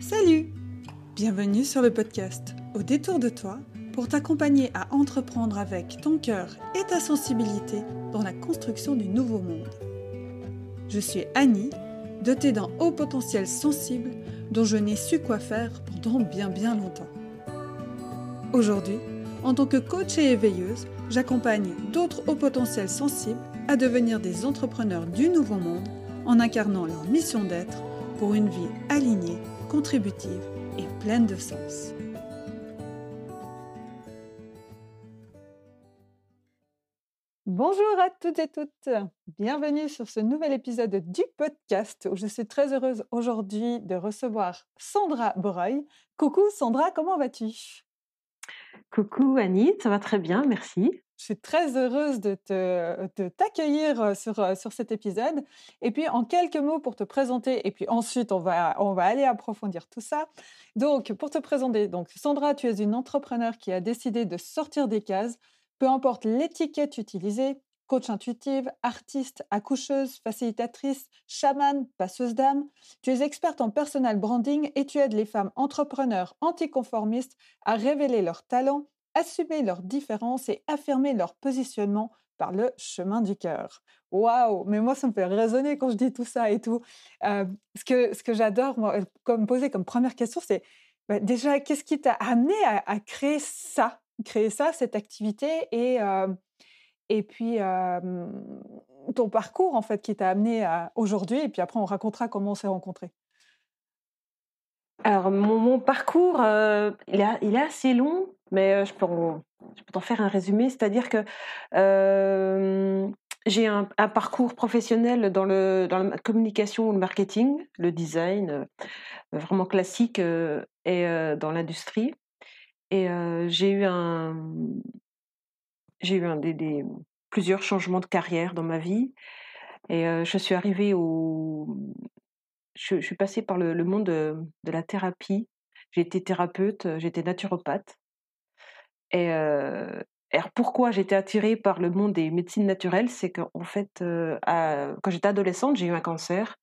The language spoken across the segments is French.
Salut Bienvenue sur le podcast Au détour de toi pour t'accompagner à entreprendre avec ton cœur et ta sensibilité dans la construction du nouveau monde. Je suis Annie, dotée d'un haut potentiel sensible dont je n'ai su quoi faire pendant bien bien longtemps. Aujourd'hui, en tant que coach et éveilleuse, j'accompagne d'autres hauts potentiels sensibles à devenir des entrepreneurs du nouveau monde en incarnant leur mission d'être pour une vie alignée contributive et pleine de sens. Bonjour à toutes et toutes, bienvenue sur ce nouvel épisode du podcast où je suis très heureuse aujourd'hui de recevoir Sandra Breuil. Coucou Sandra, comment vas-tu? Coucou Annie, ça va très bien, merci. Je suis très heureuse de, te, t'accueillir sur, cet épisode. Et puis, en quelques mots pour te présenter, et puis ensuite, on va, on va aller approfondir tout ça. Donc, pour te présenter, donc, Sandra, tu es une entrepreneur qui a décidé de sortir des cases, peu importe l'étiquette utilisée, coach intuitive, artiste, accoucheuse, facilitatrice, chamane, passeuse d'âme. Tu es experte en personal branding et tu aides les femmes entrepreneurs anticonformistes à révéler leurs talents assumer leurs différences et affirmer leur positionnement par le chemin du cœur. Waouh Mais moi, ça me fait résonner quand je dis tout ça et tout. ce que, ce que j'adore, moi, comme poser comme première question, c'est bah, déjà, qu'est-ce qui t'a amené à, créer ça? Créer ça, cette activité et, et puis ton parcours, en fait, qui t'a amené à aujourd'hui. Et puis après, on racontera comment on s'est rencontrés. Alors, mon, parcours, il, est assez long mais je peux, t'en faire un résumé, c'est-à-dire que j'ai un, parcours professionnel dans, le, dans la communication, le marketing, le design, vraiment classique et dans l'industrie. Et j'ai eu j'ai eu plusieurs changements de carrière dans ma vie. Et je suis arrivée au, je, suis passée par le, monde de, de la thérapie. J'ai été thérapeute, j'étais naturopathe. Et alors pourquoi j'étais attirée par le monde des médecines naturelles, c'est qu'en fait, quand j'étais adolescente, j'ai eu un cancer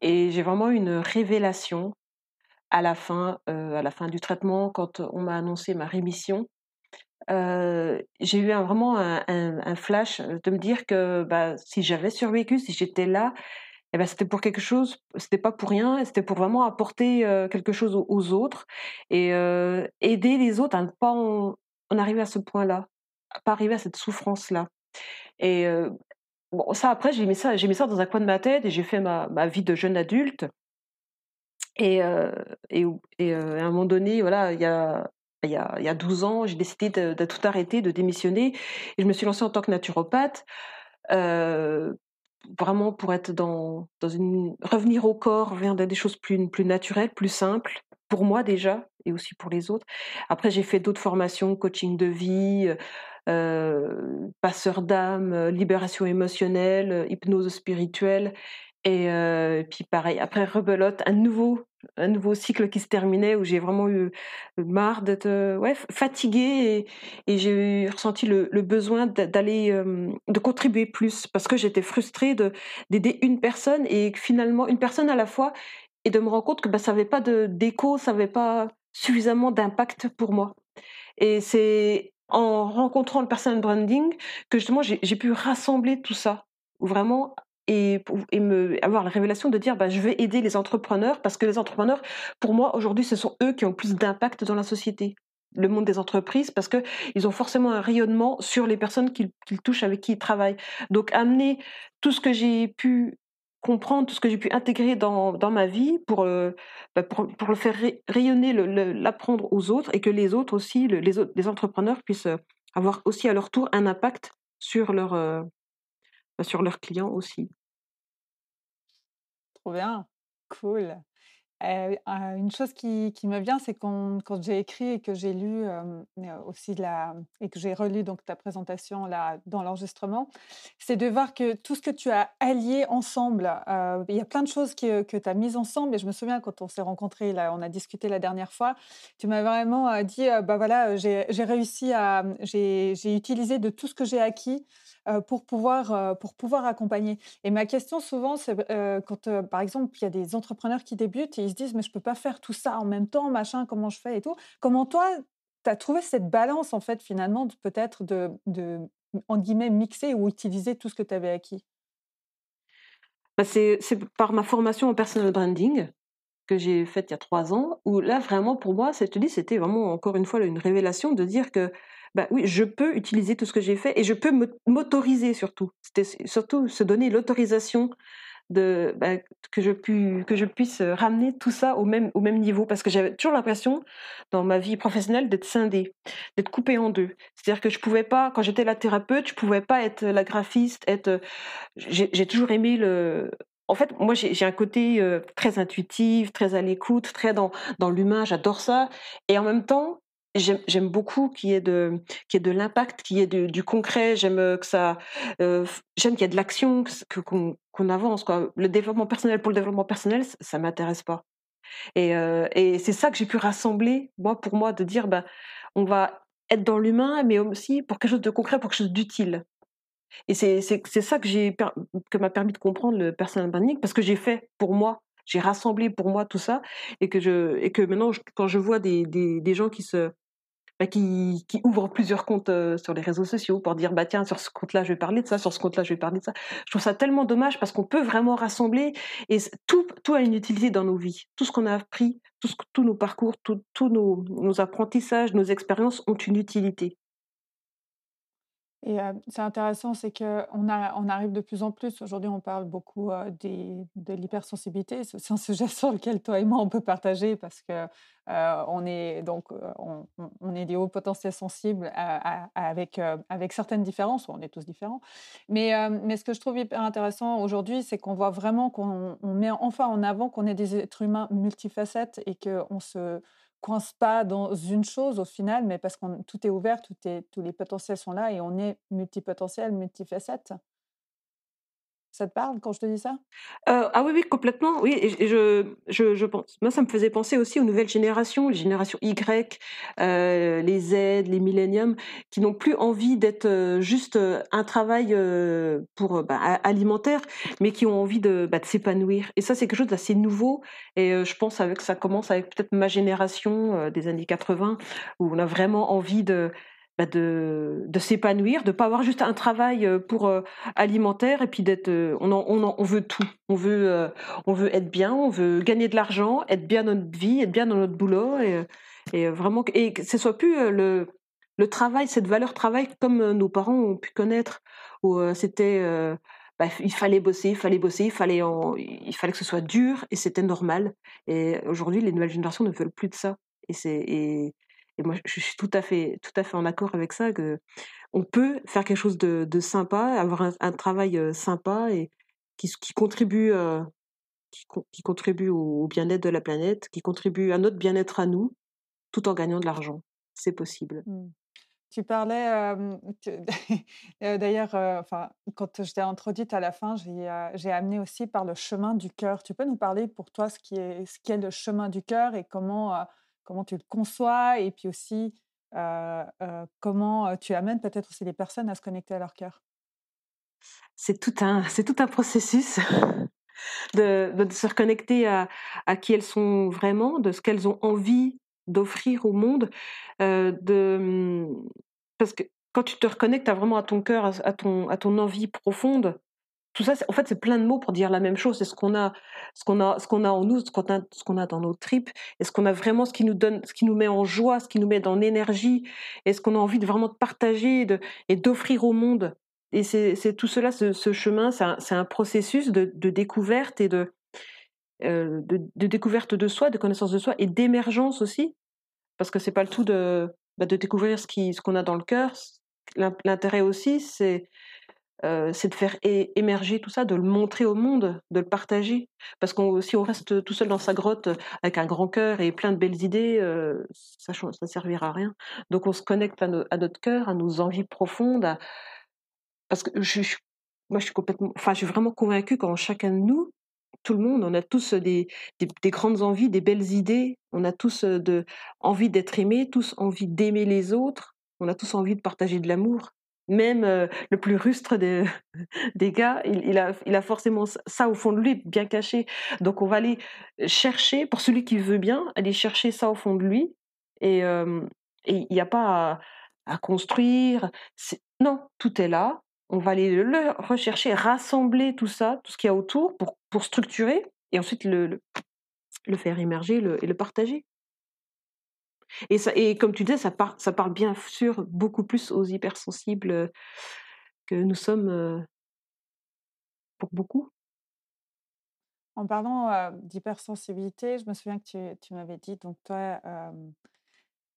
et j'ai vraiment eu une révélation à la fin, à la fin du traitement, quand on m'a annoncé ma rémission. j'ai eu vraiment un, flash de me dire que bah, si j'avais survécu, si j'étais là, eh ben, c'était pour quelque chose, c'était pas pour rien, c'était pour vraiment apporter quelque chose aux, autres et aider les autres à ne pas en, on arrivait à ce point-là, pas arriver à cette souffrance-là. Et bon, ça après, j'ai mis ça, j'ai mis ça dans un coin de ma tête et j'ai fait ma, vie de jeune adulte. Et, et, à un moment donné, voilà, il y a, y a, il y a 12 ans, j'ai décidé de, tout arrêter, de démissionner. Et je me suis lancée en tant que naturopathe, vraiment pour être dans, dans une. revenir au corps, vers des choses plus, plus naturelles, plus simples, pour moi déjà, et aussi pour les autres. Après, j'ai fait d'autres formations, coaching de vie, euh, passeur d'âme, libération émotionnelle, hypnose spirituelle. Et puis pareil, après rebelote, un nouveau, un nouveau cycle qui se terminait où j'ai vraiment eu marre d'être ouais, fatiguée et, j'ai ressenti le, besoin d'aller, de contribuer plus parce que j'étais frustrée d'aider une personne et finalement une personne à la fois et de me rendre compte que bah, ça n'avait pas d'écho, ça n'avait pas suffisamment d'impact pour moi. Et c'est en rencontrant le personal branding que justement j'ai pu rassembler tout ça, vraiment et, avoir la révélation de dire bah, je vais aider les entrepreneurs parce que les entrepreneurs, pour moi, aujourd'hui, ce sont eux qui ont plus d'impact dans la société le monde des entreprises parce que ils ont forcément un rayonnement sur les personnes qu'ils touchent avec qui ils travaillent. Donc amener tout ce que j'ai pu comprendre tout ce que j'ai pu intégrer dans, ma vie pour, euh, bah, pour, pour, le faire rayonner, l'apprendre aux autres et que les autres aussi, les, autres, les entrepreneurs puissent euh, avoir aussi à leur tour un impact sur, leur, euh, bah, sur leurs clients aussi. Trop bien, cool une chose qui, me vient, c'est quand, quand j'ai écrit et que j'ai lu aussi la, et que j'ai relu donc ta présentation là dans l'enregistrement, c'est de voir que tout ce que tu as allié ensemble, il y a plein de choses que, que tu as mises ensemble. Et je me souviens quand on s'est rencontrés, là, on a discuté la dernière fois, tu m'as vraiment dit, bah voilà, j'ai réussi à, j'ai utilisé de tout ce que j'ai acquis pour, pouvoir, pour pouvoir accompagner. Et ma question souvent, c'est quand, par exemple, il y a des entrepreneurs qui débutent et ils se disent, mais je ne peux pas faire tout ça en même temps, machin, comment je fais et tout. Comment toi, tu as trouvé cette balance, en fait, finalement, peut-être de, de, en guillemets, mixer ou utiliser tout ce que tu avais acquis? Bah, c'est par ma formation en personal branding que j'ai faite il y a trois ans, où là, vraiment, pour moi, cette c'était vraiment, encore une fois, une révélation de dire que, bah oui, je peux utiliser tout ce que j'ai fait et je peux m'autoriser surtout. C'était surtout se donner l'autorisation de, bah, que, je puisse ramener tout ça au même, au même niveau. Parce que j'avais toujours l'impression, dans ma vie professionnelle, d'être scindée, d'être coupée en deux. C'est-à-dire que je pouvais pas, quand j'étais la thérapeute, je pouvais pas être la graphiste, être. J'ai toujours aimé le. En fait, moi, j'ai un côté très intuitif, très à l'écoute, très dans, dans l'humain, j'adore ça. Et en même temps, J'aime beaucoup qu'il y ait de, de l'impact, qu'il y ait du concret. J'aime que ça, euh, j'aime qu'il y ait de l'action, qu'on avance. Le développement personnel pour le développement personnel, ça, ça m'intéresse pas. Et, euh, et c'est ça que j'ai pu rassembler, moi, pour moi, de dire, ben, on va être dans l'humain, mais aussi pour quelque chose de concret, pour quelque chose d'utile. Et c'est ça que que m'a permis de comprendre le personal branding, parce que j'ai fait pour moi j'ai rassemblé pour moi tout ça et que je et que maintenant quand je vois des, des, des gens qui se bah, qui, qui, ouvrent plusieurs comptes sur les réseaux sociaux pour dire bah tiens sur ce compte-là je vais parler de ça, sur ce compte-là je vais parler de ça. Je trouve ça tellement dommage parce qu'on peut vraiment rassembler et tout, tout a une utilité dans nos vies. Tout ce qu'on a appris, tous nos parcours, tous nos, nos apprentissages, nos expériences ont une utilité. Et c'est intéressant, c'est qu'on on arrive de plus en plus. Aujourd'hui, on parle beaucoup des, de l'hypersensibilité. C'est un sujet sur lequel toi et moi on peut partager parce que on est on, on, est des hauts potentiels sensibles avec avec certaines différences. On est tous différents. Mais mais ce que je trouve hyper intéressant aujourd'hui, c'est qu'on voit vraiment qu'on met enfin en avant qu'on est des êtres humains multifacettes et qu'on se coince pas dans une chose au final, mais parce que tout est ouvert, tous les potentiels sont là et on est multipotentiel, multifacette. Te parle quand je te dis ça? Euh, Ah oui, oui, complètement. Oui, je, je, je, pense. Moi, ça me faisait penser aussi aux nouvelles générations, les générations Y, euh, les Z, les milléniums, qui n'ont plus envie d'être euh, juste un travail pour bah, alimentaire, mais qui ont envie de, bah, de s'épanouir. Et ça, c'est quelque chose d'assez nouveau. Et je pense que ça commence avec peut-être ma génération des années 80, où on a vraiment envie de bah, de, s'épanouir, de pas avoir juste un travail euh, pour euh, alimentaire et puis d'être, euh, on, on, on, veut tout, on veut, on veut être bien, on veut gagner de l'argent, être bien dans notre vie, être bien dans notre boulot et, vraiment et que ce soit plus le, le travail, cette valeur travail comme nos parents ont pu connaître où c'était bah, il fallait bosser, il fallait bosser, il fallait, il fallait que ce soit dur et c'était normal. Et aujourd'hui, les nouvelles générations ne veulent plus de ça. Et c'est et, et moi, je suis tout à fait, tout à fait en accord avec ça. Que on peut faire quelque chose de, sympa, avoir un, travail sympa et qui, contribue, qui, contribue au, bien-être de la planète, qui contribue à notre bien-être à nous, tout en gagnant de l'argent. C'est possible. Mmh. Tu parlais, d'ailleurs, enfin, quand je t'ai introduite à la fin, j'ai amené aussi par le chemin du cœur. Tu peux nous parler pour toi ce qui est, ce qui le chemin du cœur et comment comment tu le conçois et puis aussi comment tu amènes peut-être aussi les personnes à se connecter à leur cœur. C'est tout un, c'est tout un processus de, de, se reconnecter à, à, qui elles sont vraiment, de ce qu'elles ont envie d'offrir au monde, de, mmh, parce que quand tu te reconnectes vraiment à ton cœur, à, ton, à ton envie profonde, tout ça, en fait, c'est plein de mots pour dire la même chose. C'est ce qu'on a, ce qu'on a, ce qu'on a en nous, ce qu'on a, ce qu'on a dans nos tripes. Est-ce qu'on a vraiment ce qui nous donne, ce qui nous met en joie, ce qui nous met dans l'énergie Est-ce qu'on a envie de vraiment de partager et d'offrir au monde Et c'est, tout cela, ce, chemin, c'est un, un, processus de, découverte et de, euh, de, de, découverte de soi, de connaissance de soi et d'émergence aussi, parce que c'est pas le tout de, bah, de découvrir ce qui, ce qu'on a dans le cœur. L'intérêt aussi, c'est euh, c'est de faire émerger tout ça, de le montrer au monde, de le partager. Parce que si on reste tout seul dans sa grotte avec un grand cœur et plein de belles idées, euh, ça ne servira à rien. Donc on se connecte à, notre cœur, à nos envies profondes. Parce que je, moi, je suis complètement, enfin, je suis vraiment convaincue qu'en chacun de nous, tout le monde, on a tous des, des, grandes envies, des belles idées. On a tous de, envie d'être aimés, tous envie d'aimer les autres. On a tous envie de partager de l'amour. Même le plus rustre des, gars, il, a, forcément ça au fond de lui, bien caché. Donc on va aller chercher, pour celui qui veut bien, aller chercher ça au fond de lui. Et il n'y a pas à, construire. Non, tout est là. On va aller le rechercher, rassembler tout ça, tout ce qu'il y a autour pour, structurer et ensuite le, faire émerger et le partager. Et, ça, et comme tu disais, ça, ça parle bien sûr beaucoup plus aux hypersensibles que nous sommes pour beaucoup. En parlant d'hypersensibilité, je me souviens que tu, m'avais dit, donc toi,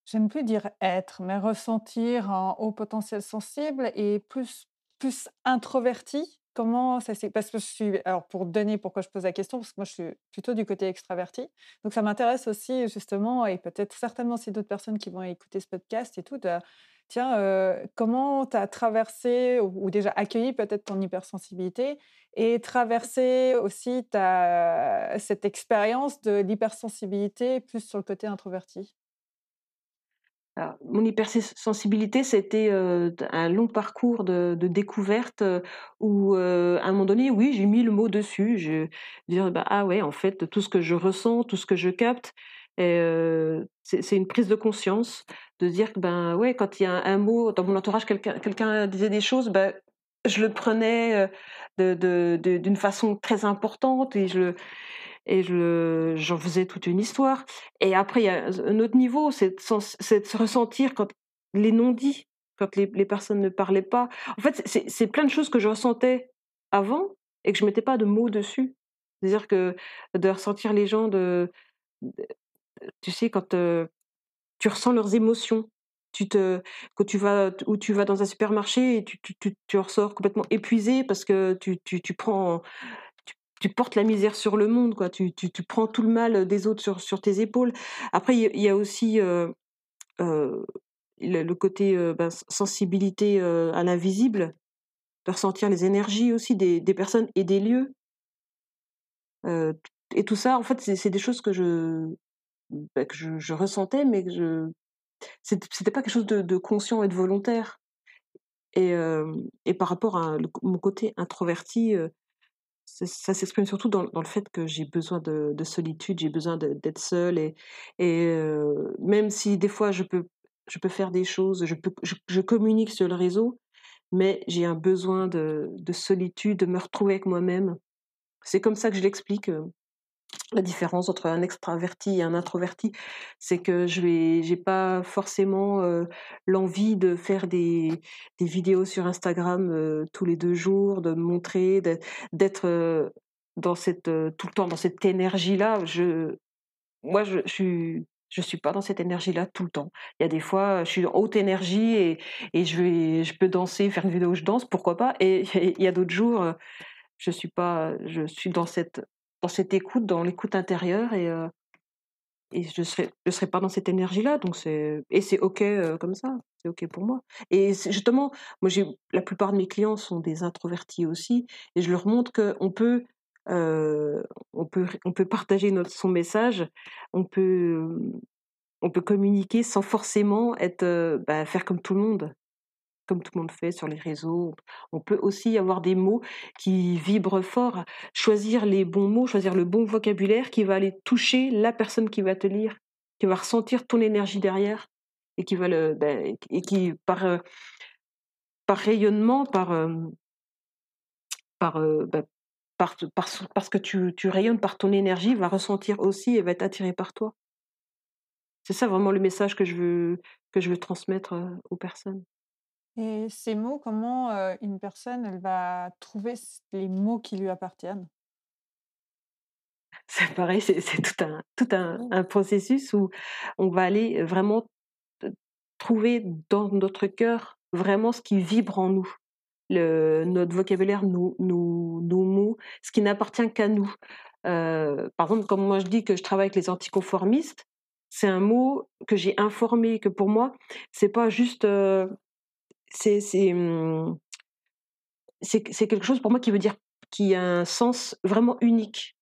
j'aime plus dire être, mais ressentir un haut potentiel sensible et plus, plus introverti. Comment ça s'est Parce que je suis. Alors, pour donner pourquoi je pose la question, parce que moi, je suis plutôt du côté extraverti. Donc, ça m'intéresse aussi, justement, et peut-être certainement si d'autres personnes qui vont écouter ce podcast et tout, de, tiens, comment tu as traversé, ou, déjà accueilli peut-être ton hypersensibilité, et traversé aussi cette expérience de l'hypersensibilité plus sur le côté introverti? Mon hypersensibilité, c'était un long parcours de, découverte où, à un moment donné, oui, j'ai mis le mot dessus. Je dire, bah, ah ouais, en fait, tout ce que je ressens, tout ce que je capte, c'est une prise de conscience de dire que, ben ouais, quand il y a un, mot dans mon entourage, quelqu'un disait des choses, ben, je le prenais d'une façon très importante et je et je, j'en faisais toute une histoire. Et après, il y a un autre niveau, c'est de, se ressentir quand les non-dits, quand les, personnes ne parlaient pas. En fait, c'est plein de choses que je ressentais avant et que je mettais pas de mots dessus. C'est-à-dire que de ressentir les gens de, tu sais, quand tu ressens leurs émotions, tu te, quand tu vas, ou tu vas dans un supermarché et tu, tu, tu, tu ressors complètement épuisé parce que tu prends tu portes la misère sur le monde, quoi. Tu, tu, tu prends tout le mal des autres sur, sur tes épaules. Après, il y, a aussi le, côté ben, sensibilité à l'invisible, de ressentir les énergies aussi des, des personnes et des lieux. et tout ça, en fait, c'est des choses que je, ben, que je, ressentais, mais que je c'était pas quelque chose de, de, conscient et de volontaire. Et, et par rapport à mon côté introverti, ça s'exprime surtout dans, le fait que j'ai besoin de, de solitude, j'ai besoin d'être seule et, même si des fois je peux, je peux faire des choses, je, je, communique sur le réseau, mais j'ai un besoin de, de, solitude, de me retrouver avec moi-même. C'est comme ça que je l'explique la différence entre un extraverti et un introverti, c'est que je j'ai pas forcément l'envie de faire des, des, vidéos sur Instagram tous les deux jours, de me montrer, d'être dans tout le temps dans cette énergie-là. Je, moi, je, je suis je suis pas dans cette énergie-là tout le temps. Il y a des fois, je suis en haute énergie et, et je vais, je peux danser, faire une vidéo où je danse, pourquoi pas? Et il y a d'autres jours, je suis pas, je suis dans cette dans cette écoute, dans l'écoute intérieure et, et je ne serai, je serai pas dans cette énergie-là. Donc et c'est OK comme ça, c'est OK pour moi. Et justement, moi, la plupart de mes clients sont des introvertis aussi et je leur montre qu'on peut, on peut, on peut partager notre, son message, on peut, on peut communiquer sans forcément être, bah, faire comme tout le monde comme tout le monde fait sur les réseaux. On peut aussi avoir des mots qui vibrent fort, choisir les bons mots, choisir le bon vocabulaire qui va aller toucher la personne qui va te lire, qui va ressentir ton énergie derrière et qui va le ben, et qui par euh, par rayonnement, par euh, par, ben, par, parce que tu, tu rayonnes par ton énergie, va ressentir aussi et va être attiré par toi. C'est ça vraiment le message que je veux que je veux transmettre aux personnes. Et ces mots, comment une personne elle va trouver les mots qui lui appartiennent? C'est pareil, c'est tout un, tout un, processus où on va aller vraiment trouver dans notre cœur vraiment ce qui vibre en nous. Le, notre vocabulaire, nos, nos, nos mots, ce qui n'appartient qu'à nous. par exemple, comme moi je dis que je travaille avec les anticonformistes, c'est un mot que j'ai informé, que pour moi, c'est pas juste c'est c'est quelque chose pour moi qui veut dire qui a un sens vraiment unique.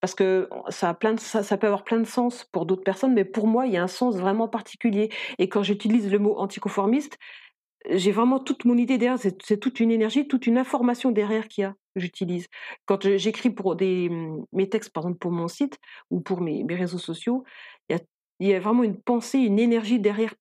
Parce que ça, a plein de, ça, ça peut avoir plein de sens pour d'autres personnes, mais pour moi, il y a un sens vraiment particulier. Et quand j'utilise le mot anticonformiste, j'ai vraiment toute mon idée derrière, c'est toute une énergie, toute une information derrière qu'il y a, j'utilise. Quand j'écris pour des, mmh, mes textes, par exemple pour mon site ou pour mes, mes réseaux sociaux, il y, a, il y a vraiment une pensée, une énergie derrière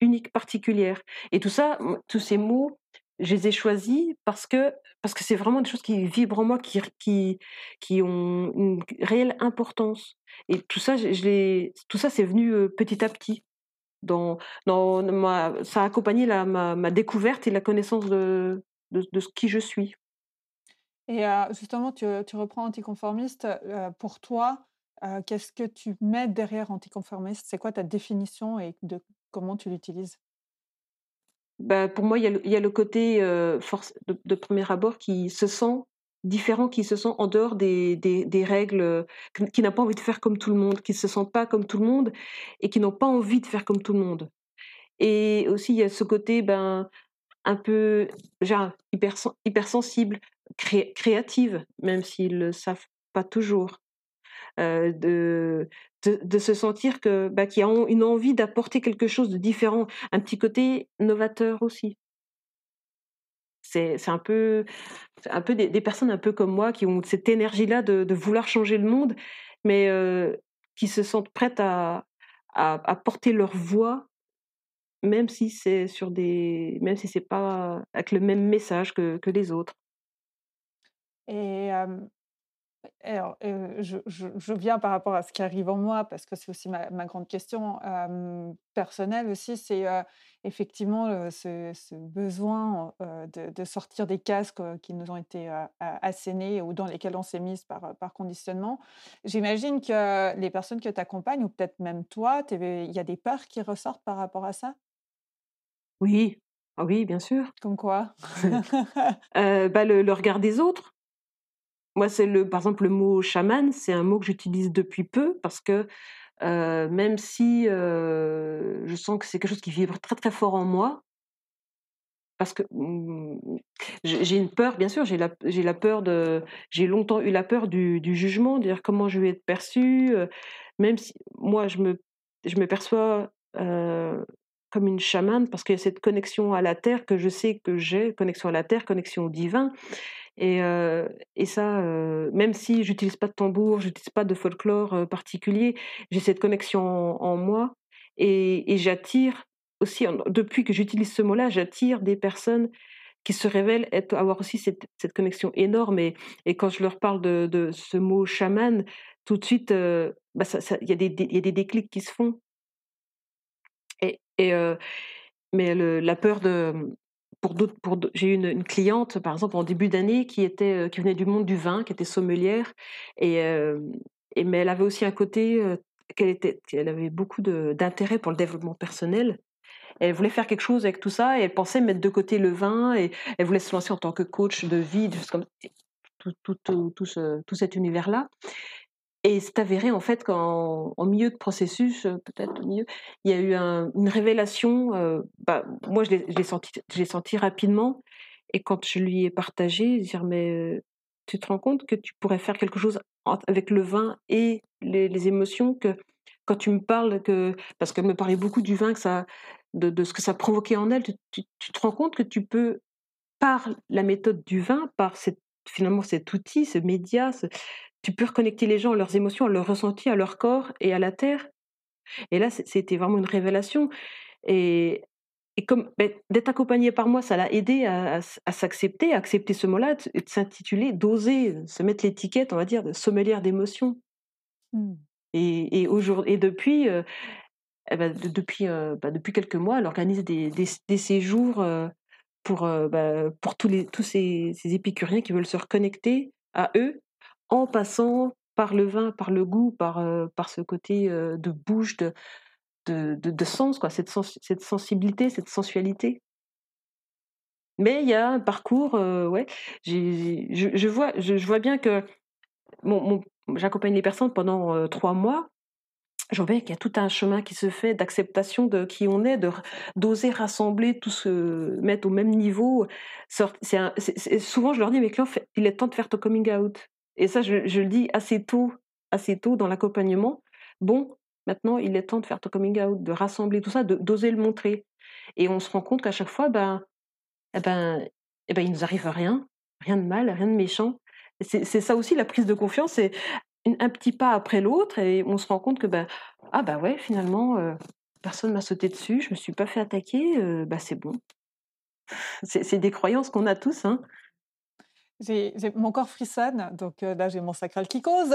unique, particulière. Et tout ça, tous ces mots, je les ai choisis parce que parce que c'est vraiment des choses qui vibrent en moi, qui, qui, qui ont une réelle importance. Et tout ça, je, tout ça, c'est venu petit à petit dans, dans ça a accompagné la, ma, découverte et la connaissance de, de, qui je suis. Et justement, tu, tu, reprends anticonformiste. pour toi, qu'est-ce que tu mets derrière anticonformiste? C'est quoi ta définition et comment tu l'utilises? Bah, Pour moi, il y, a le, côté de, premier abord qui se sent différents qui se sont en dehors des, règles, qui, n'ont pas envie de faire comme tout le monde, qui ne se sentent pas comme tout le monde et qui n'ont pas envie de faire comme tout le monde. Et aussi, il y a ce côté ben, un peu genre, hyper, hypersensible, créative, même s'ils ne le savent pas toujours. Euh, de, de, se sentir que bah, qu'ils ont une envie d'apporter quelque chose de différent, un petit côté novateur aussi. C'est un peu, un peu des, personnes un peu comme moi qui ont cette énergie-là de, vouloir changer le monde, mais qui se sentent prêtes à, à, porter leur voix, même si c'est sur des, même si c'est pas avec le même message que, que les autres. Et alors, je, je, viens par rapport à ce qui arrive en moi, parce que c'est aussi ma, grande question personnelle aussi, c'est effectivement ce, besoin de, sortir des casques qui nous ont été assénés ou dans lesquels on s'est mis par, par conditionnement. J'imagine que les personnes que tu accompagnes, ou peut-être même toi, il y a des peurs qui ressortent par rapport à ça? Oui, ah oui, bien sûr. Comme quoi? Bah, le regard des autres. Moi, c'est le, par exemple, le mot chaman, c'est un mot que j'utilise depuis peu parce que même si je sens que c'est quelque chose qui vibre très très fort en moi, parce que mmh, j'ai une peur, bien sûr, j'ai la, peur de, j'ai longtemps eu la peur du, du jugement, de dire comment je vais être perçue, même si moi je me, je me perçois comme une chamane parce qu'il y a cette connexion à la terre que je sais que j'ai, connexion à la terre, connexion au divin. Et, et ça, même si j'utilise pas de tambour, j'utilise pas de folklore particulier, j'ai cette connexion en, moi et, et j'attire aussi, depuis que j'utilise ce mot-là, j'attire des personnes qui se révèlent être, avoir aussi cette, cette connexion énorme. Et, et, quand je leur parle de, de ce mot chaman, tout de suite, il bah ça, ça, y, a des déclics qui se font. Et, et mais la peur de, j'ai eu une, cliente, par exemple, en début d'année, qui était, qui venait du monde du vin, qui était sommelière, et, et mais elle avait aussi un côté qu'elle était, qu'elle avait beaucoup d'intérêt pour le développement personnel. Elle voulait faire quelque chose avec tout ça, et elle pensait mettre de côté le vin, et elle voulait se lancer en tant que coach de vie, tout cet univers-là. Et c'est avéré en fait qu'en milieu de processus, peut-être au milieu, il y a eu une révélation. bah, moi, je l'ai senti, senti rapidement. Et quand je lui ai partagé, dire mais tu te rends compte que tu pourrais faire quelque chose avec le vin et les, émotions que quand tu me parles que parce qu'elle me parlait beaucoup du vin que ça de, ce que ça provoquait en elle, tu, te rends compte que tu peux par la méthode du vin, par finalement cet outil, ce média, ce, tu peux reconnecter les gens à leurs émotions, à leur ressenti, à leur corps et à la terre. Et là, c'était vraiment une révélation. Et, et comme ben, d'être accompagné par moi, ça l'a aidé à, s'accepter, à accepter ce mot-là, et de s'intituler, d'oser se mettre l'étiquette, on va dire, de sommelière d'émotions. Mmh. Et, et, et depuis, euh, eh ben, depuis, euh, bah, depuis quelques mois, elle organise des, des, séjours euh, pour, pour tous, les, tous ces, ces épicuriens qui veulent se reconnecter à eux en passant par le vin, par le goût, par, par ce côté de bouche, de, de, de, sens, quoi, cette, cette sensibilité, cette sensualité? Mais il y a un parcours, ouais, je, je, vois, je, vois bien que j'accompagne les personnes pendant trois mois. Je vois qu'il y a tout un chemin qui se fait d'acceptation de qui on est, d'oser rassembler tout se mettre au même niveau. Souvent je leur dis mes clients, il est temps de faire ton coming out. Et ça, je, le dis assez tôt, assez tôt dans l'accompagnement. Bon, maintenant, il est temps de faire ton coming out, de rassembler tout ça, d'oser le montrer. et on se rend compte qu'à chaque fois, ben, eh ben, eh ben, il nous arrive rien, rien de mal, rien de méchant. C'est ça aussi la prise de confiance, c'est un petit pas après l'autre et on se rend compte que ben, ah bah ouais, finalement, euh, personne m'a sauté dessus, je me suis pas fait attaquer, bah c'est bon. C'est des croyances qu'on a tous, hein. J'ai, mon corps frissonne, donc euh, là j'ai mon sacral qui cause.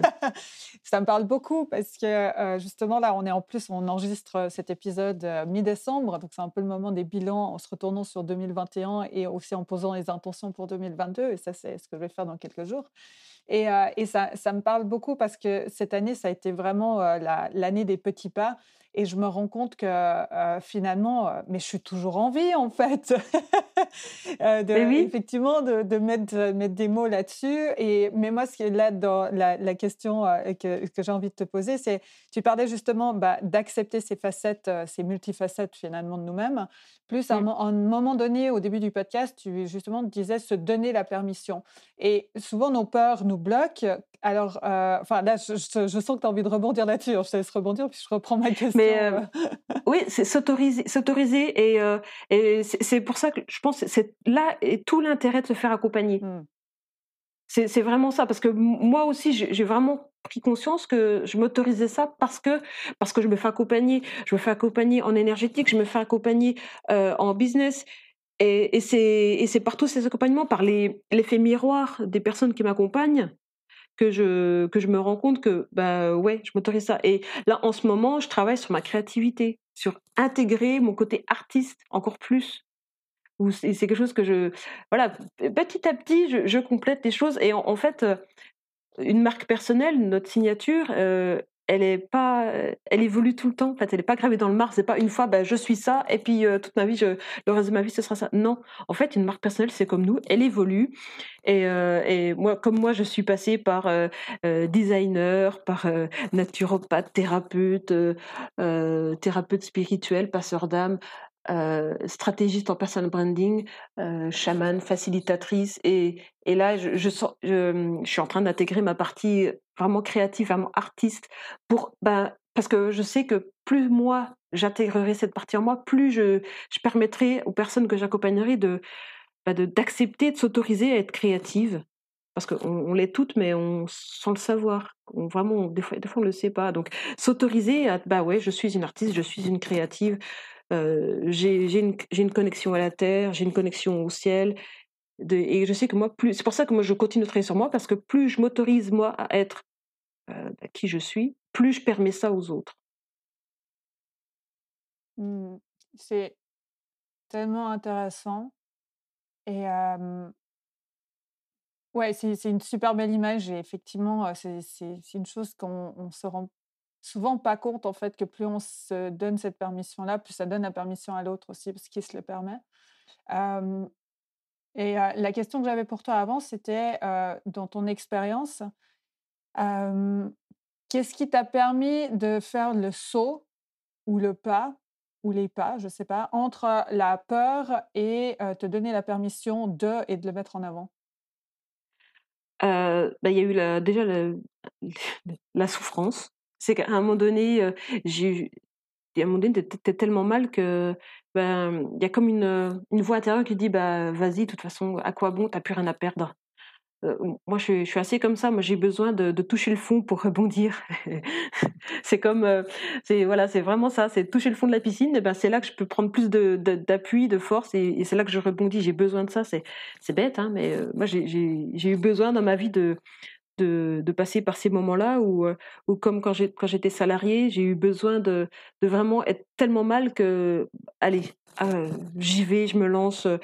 ça me parle beaucoup parce que euh, justement là on est en plus, on enregistre cet épisode euh, mi-décembre, donc c'est un peu le moment des bilans en se retournant sur 2021 et aussi en posant les intentions pour 2022. Et ça c'est ce que je vais faire dans quelques jours. Et, et ça, ça, me parle beaucoup parce que cette année ça a été vraiment l'année des petits pas. Et je me rends compte que finalement, mais je suis toujours en vie en fait. de, Effectivement, de, mettre, mettre, des mots là-dessus. Et mais moi, ce qui est là dans la, question que, que j'ai envie de te poser, c'est tu parlais justement bah, d'accepter ces facettes, ces multifacettes finalement de nous-mêmes. Plus à un, un, moment donné, au début du podcast, tu justement disais se donner la permission. Et souvent, nos peurs nous bloquent. Alors, enfin là, je, je, sens que tu as envie de rebondir là-dessus. Je te laisse rebondir, puis je reprends ma question. Mais euh, oui, c'est s'autoriser, s'autoriser, et, euh, et c'est pour ça que je pense c'est là est tout l'intérêt de se faire accompagner. Mmh. C'est vraiment ça, parce que moi aussi, j'ai vraiment pris conscience que je m'autorisais ça parce que parce que je me fais accompagner, je me fais accompagner en énergétique, je me fais accompagner euh, en business. Et, et c'est par tous ces accompagnements, par l'effet miroir des personnes qui m'accompagnent, que je, que je me rends compte que, bah ouais, je m'autorise ça. Et là, en ce moment, je travaille sur ma créativité, sur intégrer mon côté artiste encore plus. C'est quelque chose que je. Voilà, petit à petit, je, complète des choses. Et en, fait, euh, une marque personnelle, notre signature, euh, elle est pas, euh, elle évolue tout le temps. En fait, elle est pas gravée dans le marbre. C'est pas une fois, ben, je suis ça, et puis euh, toute ma vie, je, le reste de ma vie, ce sera ça. Non, en fait, une marque personnelle, c'est comme nous, elle évolue. Et, euh, moi, comme moi, je suis passée par designer, par naturopathe, thérapeute, thérapeute spirituel, passeur d'âme, euh, stratégiste en personal branding, euh, chaman, facilitatrice. Et, et là, je, je, suis en train d'intégrer ma partie vraiment créative, vraiment artiste, pour, ben, parce que je sais que plus moi j'intégrerai cette partie en moi, plus je, je permettrai aux personnes que j'accompagnerai de ben, d'accepter, de, s'autoriser à être créative. Parce qu'on on l'est toutes, mais on, sans le savoir. On, vraiment, des fois, des fois, on ne le sait pas. Donc, s'autoriser à, bah ouais, je suis une artiste, je suis une créative, j'ai une, connexion à la terre, j'ai une connexion au ciel. Et je sais que moi, plus, c'est pour ça que moi je continue de travailler sur moi parce que plus je m'autorise moi à être euh, qui je suis, plus je permets ça aux autres. Mmh. c'est tellement intéressant. Et ouais, c'est, une super belle image et effectivement, c'est une chose qu'on se rend souvent pas compte en fait que plus on se donne cette permission-là, plus ça donne la permission à l'autre aussi parce qu'il se le permet. et la question que j'avais pour toi avant, c'était dans ton expérience, qu'est-ce qui t'a permis de faire le saut ou le pas ou les pas, je sais pas, entre la peur et te donner la permission de et de le mettre en avant? Bah, il y a eu déjà la souffrance c'est qu'à un moment donné, j'ai à un moment donné, t'es tellement mal que ben il y a comme une, une voix intérieure qui dit bah vas-y, de toute façon, à quoi bon, t'as plus rien à perdre. moi, je suis, assez comme ça. Moi, j'ai besoin de, de, toucher le fond pour rebondir. c'est comme, c'est voilà, c'est vraiment ça. C'est toucher le fond de la piscine. Ben, c'est là que je peux prendre plus de, d'appui, de, force, et, c'est là que je rebondis. J'ai besoin de ça. C'est, bête, hein, mais moi, j'ai, j'ai eu besoin dans ma vie de, de, passer par ces moments-là où, euh, où comme quand j'étais salariée, j'ai eu besoin de, de, vraiment être tellement mal que, allez, ah, j'y vais, je me lance. Euh,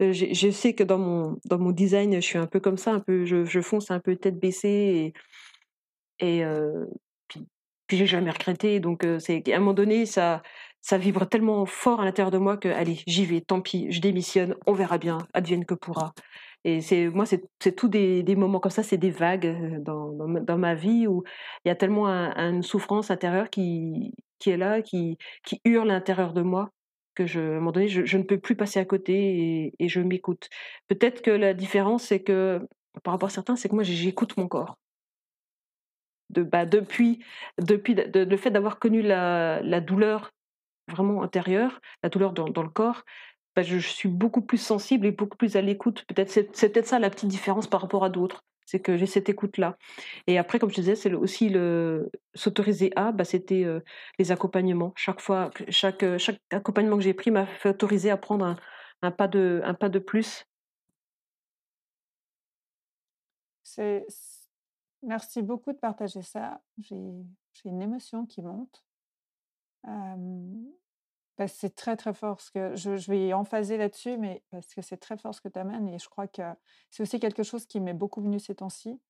je, sais que dans mon, dans mon design, je suis un peu comme ça, un peu, je, je fonce un peu tête baissée et, et euh, puis, puis j'ai jamais regretté. Donc, c'est à un moment donné, ça, ça vibre tellement fort à l'intérieur de moi que, allez, j'y vais, tant pis, je démissionne, on verra bien, advienne que pourra. Et c'est moi, c'est tout des, moments comme ça, c'est des vagues dans, dans, ma vie où il y a tellement une souffrance intérieure qui, qui est là, qui, qui hurle à l'intérieur de moi que je, à un moment donné, je, ne peux plus passer à côté et, je m'écoute. Peut-être que la différence, c'est que par rapport à certains, c'est que moi, j'écoute mon corps. Bah, depuis, depuis le fait d'avoir connu la, douleur vraiment intérieure, la douleur dans le corps, je, suis beaucoup plus sensible et beaucoup plus à l'écoute. Peut-être c'est, peut-être ça la petite différence par rapport à d'autres. C'est que j'ai cette écoute-là. Et après, comme je disais, c'est aussi le s'autoriser à, bah, c'était euh, les accompagnements. Chaque fois, chaque, chaque accompagnement que j'ai pris m'a fait autoriser à prendre un, pas, de, un pas de plus. Merci beaucoup de partager ça. J'ai une émotion qui monte. Bah, c'est très très fort ce que je, je vais emphaser là-dessus, mais parce que c'est très fort ce que tu amènes et je crois que c'est aussi quelque chose qui m'est beaucoup venu ces temps-ci.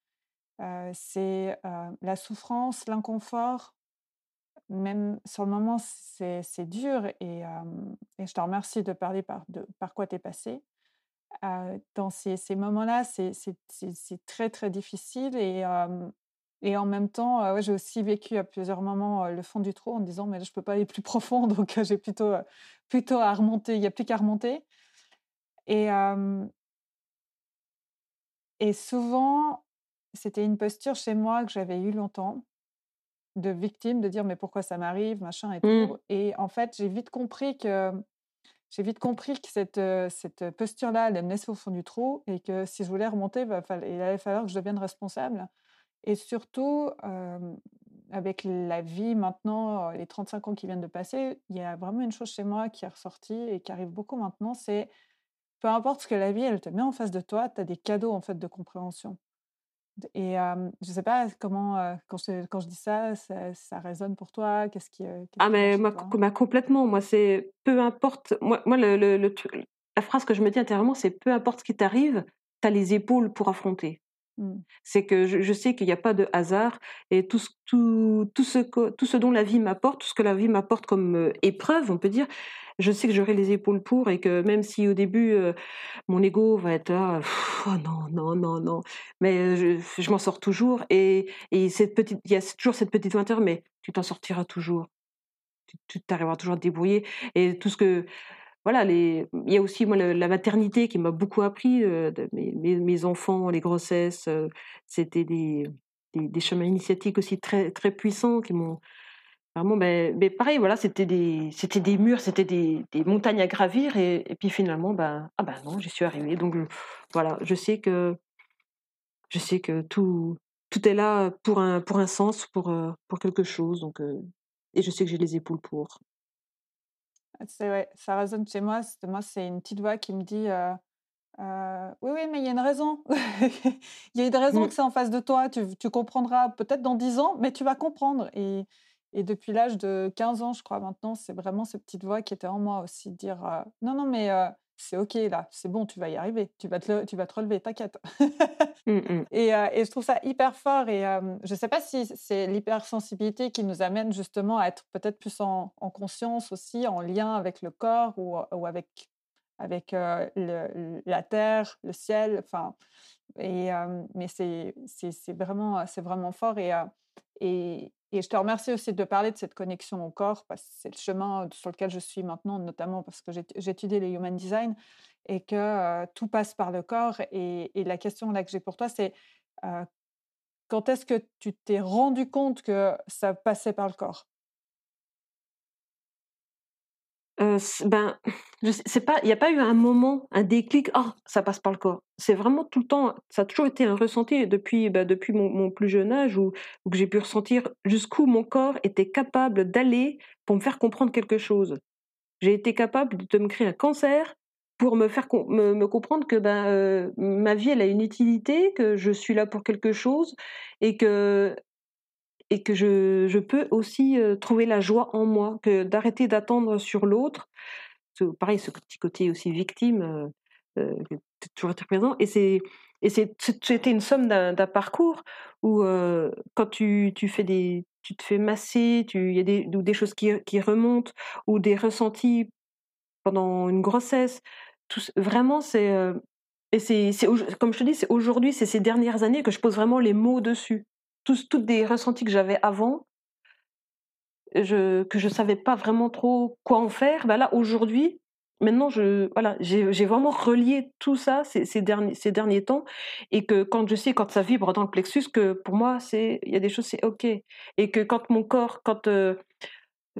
c'est la souffrance, l'inconfort. Même sur le moment, c'est dur et, je te remercie de parler par, de, par quoi tu es passé. dans ces, ces moments-là, c'est très très difficile et et en même temps, j'ai aussi vécu à plusieurs moments le fond du trou en me disant mais je je peux pas aller plus profond, donc j'ai plutôt, plutôt à remonter. Il n'y a plus qu'à remonter. Et, et souvent, c'était une posture chez moi que j'avais eue longtemps, de victime, de dire mais pourquoi ça m'arrive, machin et mmh. tout. Et en fait, j'ai vite compris que j'ai vite compris que cette, cette posture-là, elle me laissait au fond du trou et que si je voulais remonter, il allait falloir que je devienne responsable. Et surtout, avec la vie maintenant, les 35 ans qui viennent de passer, il y a vraiment une chose chez moi qui est ressortie et qui arrive beaucoup maintenant, c'est peu importe ce que la vie, elle te met en face de toi, tu as des cadeaux en fait de compréhension. Et je ne sais pas comment, quand, je, quand je dis ça, ça, résonne pour toi? Qu'est-ce qui. ah, mais moi, complètement. Moi, c'est peu importe. Moi, moi le, le, la phrase que je me dis intérieurement, c'est peu importe ce qui t'arrive, tu as les épaules pour affronter. Mmh. C'est que je, sais qu'il n'y a pas de hasard et tout ce, tout, tout, ce, dont la vie m'apporte, tout ce que la vie m'apporte comme épreuve, on peut dire, je sais que j'aurai les épaules pour et que même si au début mon ego va être là, oh non, non, non, non, mais je, m'en sors toujours et, et cette petite, il y a toujours cette petite voix mais tu t'en sortiras toujours, tu t'arriveras toujours à te débrouiller et tout ce que voilà, il y a aussi moi, la, maternité qui m'a beaucoup appris. Euh, mes, mes, enfants, les grossesses, euh, c'était des, des, chemins initiatiques aussi très, très puissants qui m'ont vraiment. Ben, mais pareil, voilà, c'était des, c'était des murs, c'était des, des, montagnes à gravir. Et, puis finalement, ben, ah ben non, j'y suis arrivée. Donc voilà, je sais que, je sais que tout, tout est là pour un, pour un sens, pour, euh, pour quelque chose. Donc, et je sais que j'ai les épaules pour. C'est ouais, ça résonne chez moi. moi, c'est une petite voix qui me dit Oui, oui, mais il y a une raison. Il y a une raison mmh. que c'est en face de toi. Tu, tu comprendras peut-être dans 10 ans, mais tu vas comprendre. Et, et depuis l'âge de 15 ans, je crois maintenant, c'est vraiment cette petite voix qui était en moi aussi, de dire Non, non, mais c'est OK là, c'est bon, tu vas y arriver, tu vas te, tu vas te relever, t'inquiète. Mmh, mmh. et, et, je trouve ça hyper fort et je ne sais pas si c'est l'hypersensibilité qui nous amène justement à être peut-être plus en, en, conscience aussi, en lien avec le corps ou, ou avec, avec le, la terre, le ciel, enfin. Et, mais c'est vraiment, vraiment fort et, et, et je te remercie aussi de parler de cette connexion au corps, parce que c'est le chemin sur lequel je suis maintenant, notamment parce que j'ai étudié le human design et que tout passe par le corps. Et, la question là que j'ai pour toi, c'est quand est-ce que tu t'es rendu compte que ça passait par le corps? Ben, c'est pas, il n'y a pas eu un moment, un déclic. Oh, ça passe par le corps. C'est vraiment tout le temps. Ça a toujours été un ressenti depuis, bah, depuis mon, plus jeune âge où, que j'ai pu ressentir jusqu'où mon corps était capable d'aller pour me faire comprendre quelque chose. J'ai été capable de me créer un cancer pour me faire me, comprendre que ben, ma vie elle a une utilité, que je suis là pour quelque chose et que et que je, je peux aussi trouver la joie en moi, que d'arrêter d'attendre sur l'autre. Pareil, ce petit côté aussi victime, euh, toujours été présent. Et c'est et c'était une somme d'un parcours où quand tu, tu, fais des tu te fais masser, il y a des, des choses qui, qui, remontent ou des ressentis pendant une grossesse. Vraiment, c'est c'est comme je te dis, c'est aujourd'hui, c'est ces dernières années que je pose vraiment les mots dessus tous, toutes des ressentis que j'avais avant, que je savais pas vraiment trop quoi en faire. Ben là, aujourd'hui, maintenant, je, voilà, j'ai vraiment relié tout ça ces, derniers, ces derniers temps, et que quand je sais, quand ça vibre dans le plexus, que pour moi, il y a des choses, c'est ok, et que quand mon corps, quand euh,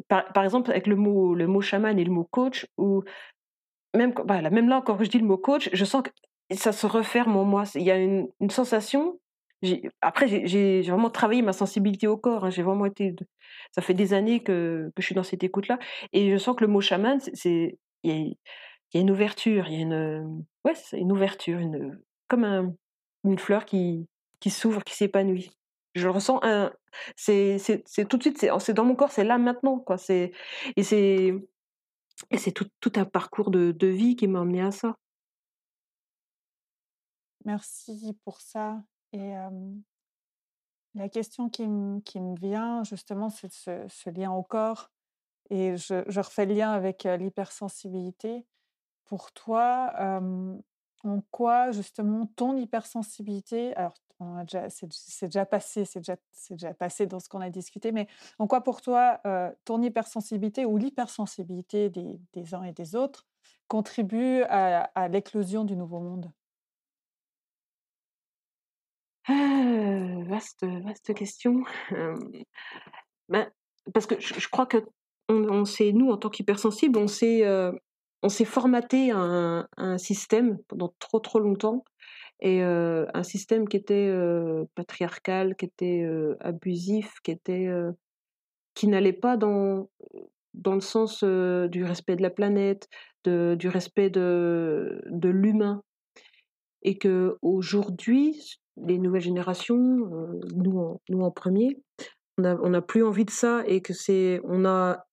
par, exemple, avec le mot, le mot chaman et le mot coach, ou même, bah, même là, quand je dis le mot coach, je sens que ça se referme en moi. Il y a une, sensation. Après, j'ai vraiment travaillé ma sensibilité au corps. Hein. J'ai vraiment été. Ça fait des années que, je suis dans cette écoute-là. Et je sens que le mot chaman, c'est. Il y, a une ouverture. Il y a une. Ouais, une ouverture. Une, comme un, une fleur qui, qui s'ouvre, qui s'épanouit. Je le ressens. C'est tout de suite. C'est dans mon corps. C'est là maintenant. Et c'est. Tout, un parcours de, de vie qui m'a amené à ça. Merci pour ça. Et la question qui, me vient, justement, c'est ce, lien au corps. Et je, refais le lien avec l'hypersensibilité. Pour toi, en quoi, justement, ton hypersensibilité, alors c'est déjà passé, c'est déjà, passé dans ce qu'on a discuté, mais en quoi pour toi, ton hypersensibilité ou l'hypersensibilité des, uns et des autres contribue à l'éclosion du nouveau monde? Ah, vaste, vaste question. Ben, parce que je, crois que on, sait, nous, en tant qu'hypersensibles, on s'est s'est formaté un, système pendant trop trop longtemps et un système qui était patriarcal, qui était abusif, qui était qui n'allait pas dans dans le sens du respect de la planète, de, du respect de, de l'humain et que aujourd'hui les nouvelles générations, nous, en, nous en premier, on n'a plus envie de ça et que c'est, on a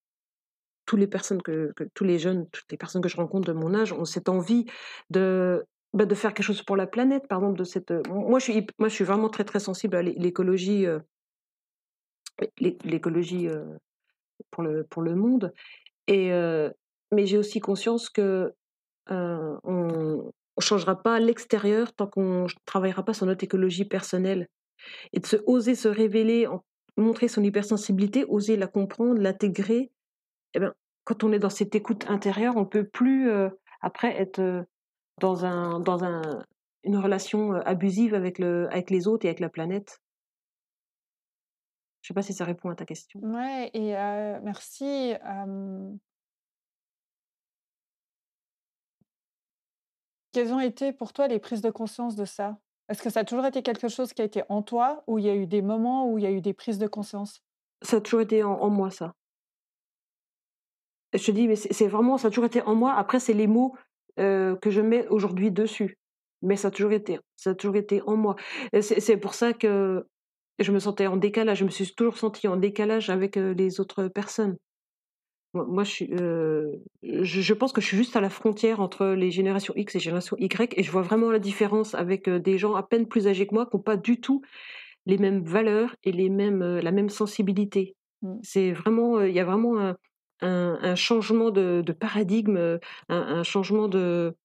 toutes les personnes que, tous les jeunes, toutes les personnes que je rencontre de mon âge ont cette envie de bah, de faire quelque chose pour la planète, par exemple de cette. Moi, je suis, moi, je suis vraiment très très sensible à l'écologie, l'écologie pour le pour le monde. Et mais j'ai aussi conscience que on changera pas l'extérieur tant qu'on ne travaillera pas sur notre écologie personnelle. Et de se, oser se révéler, montrer son hypersensibilité, oser la comprendre, l'intégrer. Eh ben, quand on est dans cette écoute intérieure, on peut plus euh, après être euh, dans, un, dans un, une relation euh, abusive avec, le, avec les autres et avec la planète. Je sais pas si ça répond à ta question. Ouais, et merci. Quelles ont été pour toi les prises de conscience de ça? Est-ce que ça a toujours été quelque chose qui a été en toi ou il y a eu des moments où il y a eu des prises de conscience? Ça a toujours été en, moi, ça. Je te dis, mais c'est vraiment, ça a toujours été en moi. Après, c'est les mots que je mets aujourd'hui dessus. Mais ça a toujours été, ça a toujours été en moi. C'est pour ça que je me sentais en décalage. Je me suis toujours sentie en décalage avec les autres personnes. Moi, je, suis, je, pense que je suis juste à la frontière entre les générations X et les générations Y, et je vois vraiment la différence avec des gens à peine plus âgés que moi qui n'ont pas du tout les mêmes valeurs et les mêmes, la même sensibilité. Mmh. C'est vraiment, il y a vraiment un, un, changement de, de paradigme, un, changement de,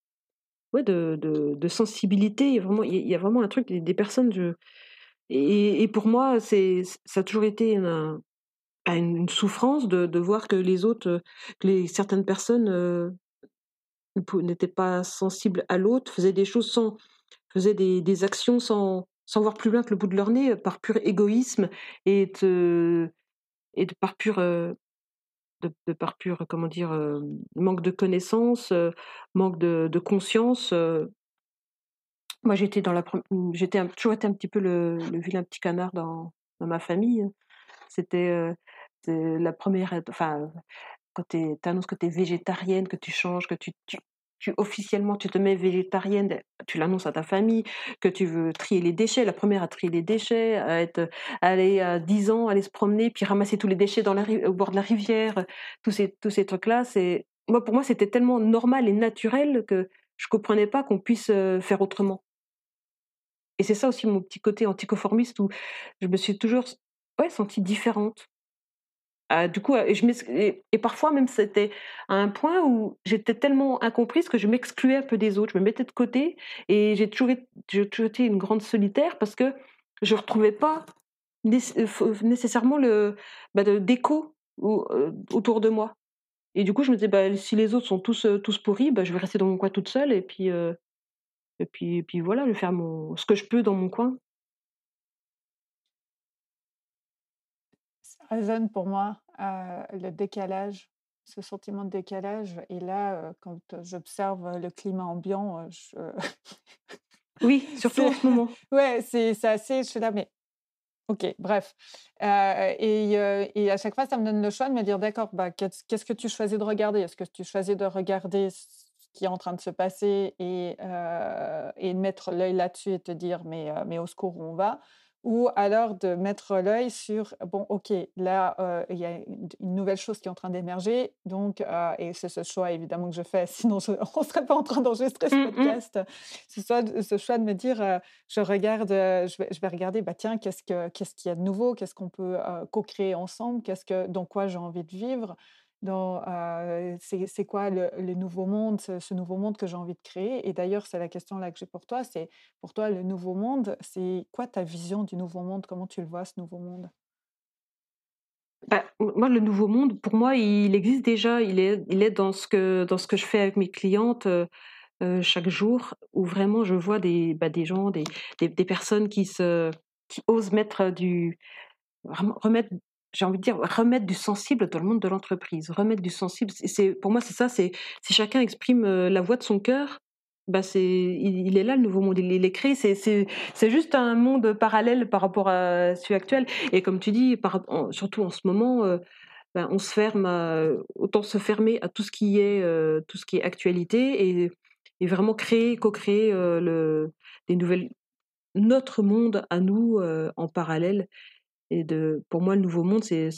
ouais, de, de, de sensibilité. Vraiment, il y a vraiment un truc des, des personnes. Je, et, et, pour moi, c'est, ça a toujours été un, à une souffrance de, de, voir que les autres, que les, certaines personnes euh, n'étaient pas sensibles à l'autre, faisaient des choses sans, faisaient des, des, actions sans, sans voir plus loin que le bout de leur nez, par pur égoïsme et de, et de par pur, euh, de, de, par pur, comment dire, euh, manque de connaissances, manque de, de conscience. Moi, j'étais dans la, j'étais toujours été un petit peu le, le vilain petit canard dans, dans ma famille. C'était la première, enfin, quand tu annonces que tu es végétarienne, que tu changes, que tu, officiellement tu te mets végétarienne, tu l'annonces à ta famille, que tu veux trier les déchets, la première à trier les déchets, à être, aller à 10 ans, aller se promener, puis ramasser tous les déchets dans la, au bord de la rivière, tous ces, tous ces trucs-là, c'est, moi, pour moi, c'était tellement normal et naturel que je comprenais pas qu'on puisse faire autrement. Et c'est ça aussi mon petit côté anticonformiste où je me suis toujours ouais, sentie différente. Ah, du coup, et, parfois même c'était à un point où j'étais tellement incomprise que je m'excluais un peu des autres, je me mettais de côté et j'ai toujours, été une grande solitaire parce que je ne retrouvais pas nécessairement le bah, d'écho autour de moi. Et du coup, je me disais, bah, si les autres sont tous, tous pourris, bah, je vais rester dans mon coin toute seule et puis, et puis, et puis voilà, je vais faire mon, ce que je peux dans mon coin. Résonne pour moi, le décalage, ce sentiment de décalage et là, quand j'observe le climat ambiant, je Oui, surtout en ce moment. ouais, c'est c'est assez je suis là: «Mais OK, bref». Et et à chaque fois, ça me donne le choix de me dire: «D'accord, bah, qu'est-ce que tu choisis de regarder? Est-ce que tu choisis de regarder ce qui est en train de se passer et heu et de mettre l'œil là-dessus et te dire: "Mais mais au secours, où on va?" Ou alors de mettre l'œil sur: «Bon, OK, là, heu, il y a une une nouvelle chose qui est en train d'émerger, donc heu» et c'est ce choix évidemment que je fais, sinon je on serait pas en train d'enregistrer ce Mmh mh. podcast. Ce choix de me dire, heu, je regarde, je vais je vais regarder, bah, tiens, qu'est-ce que qu'est-ce qu'il y a de nouveau? Qu'est-ce qu'on peut, co-créer ensemble? Qu'est-ce que dans quoi j'ai envie de vivre? C'est quoi le nouveau monde, ce nouveau monde que j'ai envie de créer? Et d'ailleurs, c'est la question là que j'ai pour toi, c'est pour toi, le nouveau monde, c'est quoi ta vision du nouveau monde? Comment tu le vois, ce nouveau monde? Bah, moi, le nouveau monde, pour moi, il existe déjà. Il est il est dans ce que dans ce que je fais avec mes clientes, chaque jour, où vraiment je vois des, bah, des gens, des des des personnes qui se qui osent mettre du remettre j'ai envie de dire, remettre du sensible dans le monde de l'entreprise. Remettre du sensible, c'est pour moi, c'est ça, c'est si chacun exprime, heu, la voix de son cœur, bah, c'est il est là le nouveau monde, il est créé. C'est c'est c'est juste un monde parallèle par rapport à celui actuel et comme tu dis, surtout en ce moment, heu, ben, on se ferme à autant se fermer à tout ce qui est, heu, tout ce qui est actualité et et vraiment créer, co-créer, le des nouvelles notre monde à nous, en parallèle et pour moi, le nouveau monde, c'est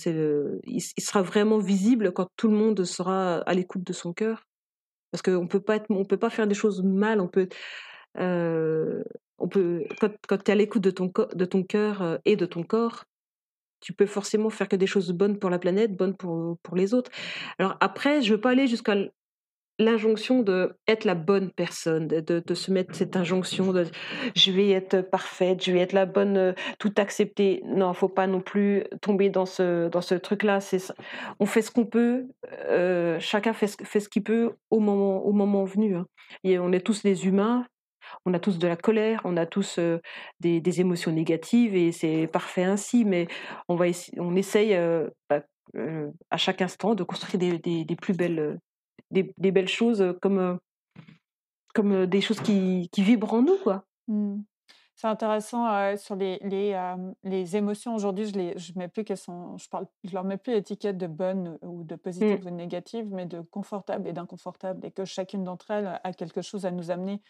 il il sera vraiment visible quand tout le monde sera à l'écoute de son cœur. Parce qu'on on peut pas faire des choses mal, on peut, heu, on peut quand tu es à l'écoute de ton de ton cœur, heu et de ton corps, tu peux forcément faire que des choses bonnes pour la planète, bonnes pour, pour les autres. Alors après, je veux pas aller jusqu'à l'injonction d'être la bonne personne, de de de se mettre cette injonction de: «Je vais être parfaite, je vais être la bonne, heu, tout accepter». Non, faut pas non plus tomber dans ce dans ce truc-là. On fait ce qu'on peut, heu, chacun fait ce fait ce qu'il peut au moment au moment venu, hein et on est tous des humains, on a tous de la colère, on a tous, heu, des émotions négatives et c'est parfait ainsi, mais on va on essaye, bah, à chaque instant de construire des des plus belles, des des belles choses, comme, comme, des choses qui qui vibrent en nous, quoi. Mmh. C'est intéressant, sur les les, émotions aujourd'hui, je les je mets plus qu'elles sont je parle je leur mets plus l'étiquette de bonnes ou de Mmh. positives ou de négatives, mais de confortables et d'inconfortables et que chacune d'entre elles a quelque chose à nous amener.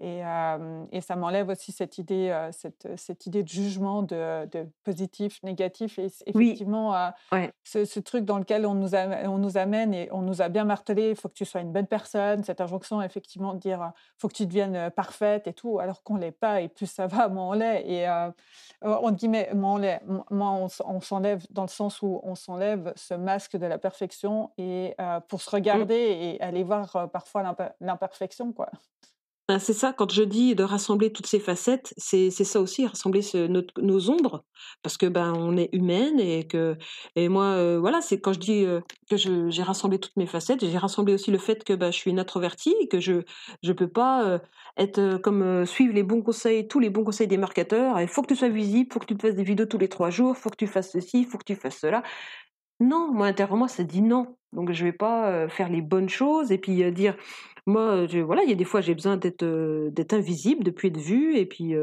Et ça m'enlève aussi cette idée, cette, cette idée de jugement de de positif, négatif et Oui, effectivement, ouais. ce ce truc dans lequel on nous am on nous amène et on nous a bien martelé: «Il faut que tu sois une bonne personne», cette injonction effectivement de dire, heu: «Faut que tu deviennes, parfaite et tout», alors qu'on l'est pas et plus ça va, moins on l'est et heu, entre guillemets, «moins on l'est», moins on s'en on s'enlève dans le sens où on s'enlève ce masque de la perfection et pour se Mmh. regarder et aller voir, parfois l'imper l'imperfection, quoi. Ben, c'est ça, quand je dis de rassembler toutes ces facettes, c'est ça aussi, rassembler nos ombres, parce que, ben, on est humaine et que et moi, heu, voilà, c'est quand je dis, heu, que j'ai rassemblé toutes mes facettes, j'ai rassemblé aussi le fait que, bah, je suis une introvertie que je je peux pas, heu, être, comme, suivre les bons conseils, tous les bons conseils des marketeurs. Il faut que tu sois visible, faut que tu fasses des vidéos tous les 3 jours, faut que tu fasses ceci, faut que tu fasses cela. Non, moi intérieurement ça dit non. Donc je vais pas, heu, faire les bonnes choses et puis, heu, dire moi, heu, je voilà, il y a des fois j'ai besoin d'être, d'être invisible, de plus être vue et puis,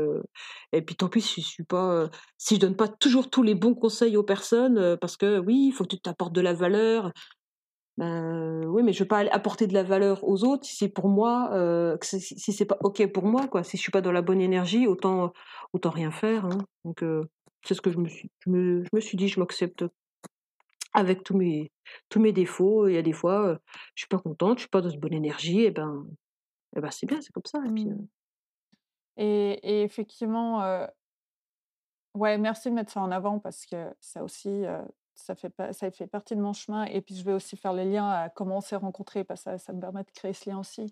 et puis tant pis si je suis pas, si je donne pas toujours tous les bons conseils aux personnes, parce que oui, il faut que tu t'apportes de la valeur. Ben, oui, mais je veux pas apporter de la valeur aux autres si c'est pour moi, si c'est pas OK pour moi quoi. Si je suis pas dans la bonne énergie, autant autant rien faire, hein. Donc, c'est ce que je me suis je me je me suis dit: «Je m'accepte avec tous mes tous mes défauts, il y a des fois, je suis pas contente, je suis pas dans une bonne énergie et ben et ben, c'est bien, c'est comme ça et puis, Mmh. Et et effectivement, ouais, merci de mettre ça en avant parce que ça aussi, ça fait ça fait partie de mon chemin et puis je vais aussi faire le lien à comment on s'est rencontrés parce que ça ça me permet de créer ce lien aussi.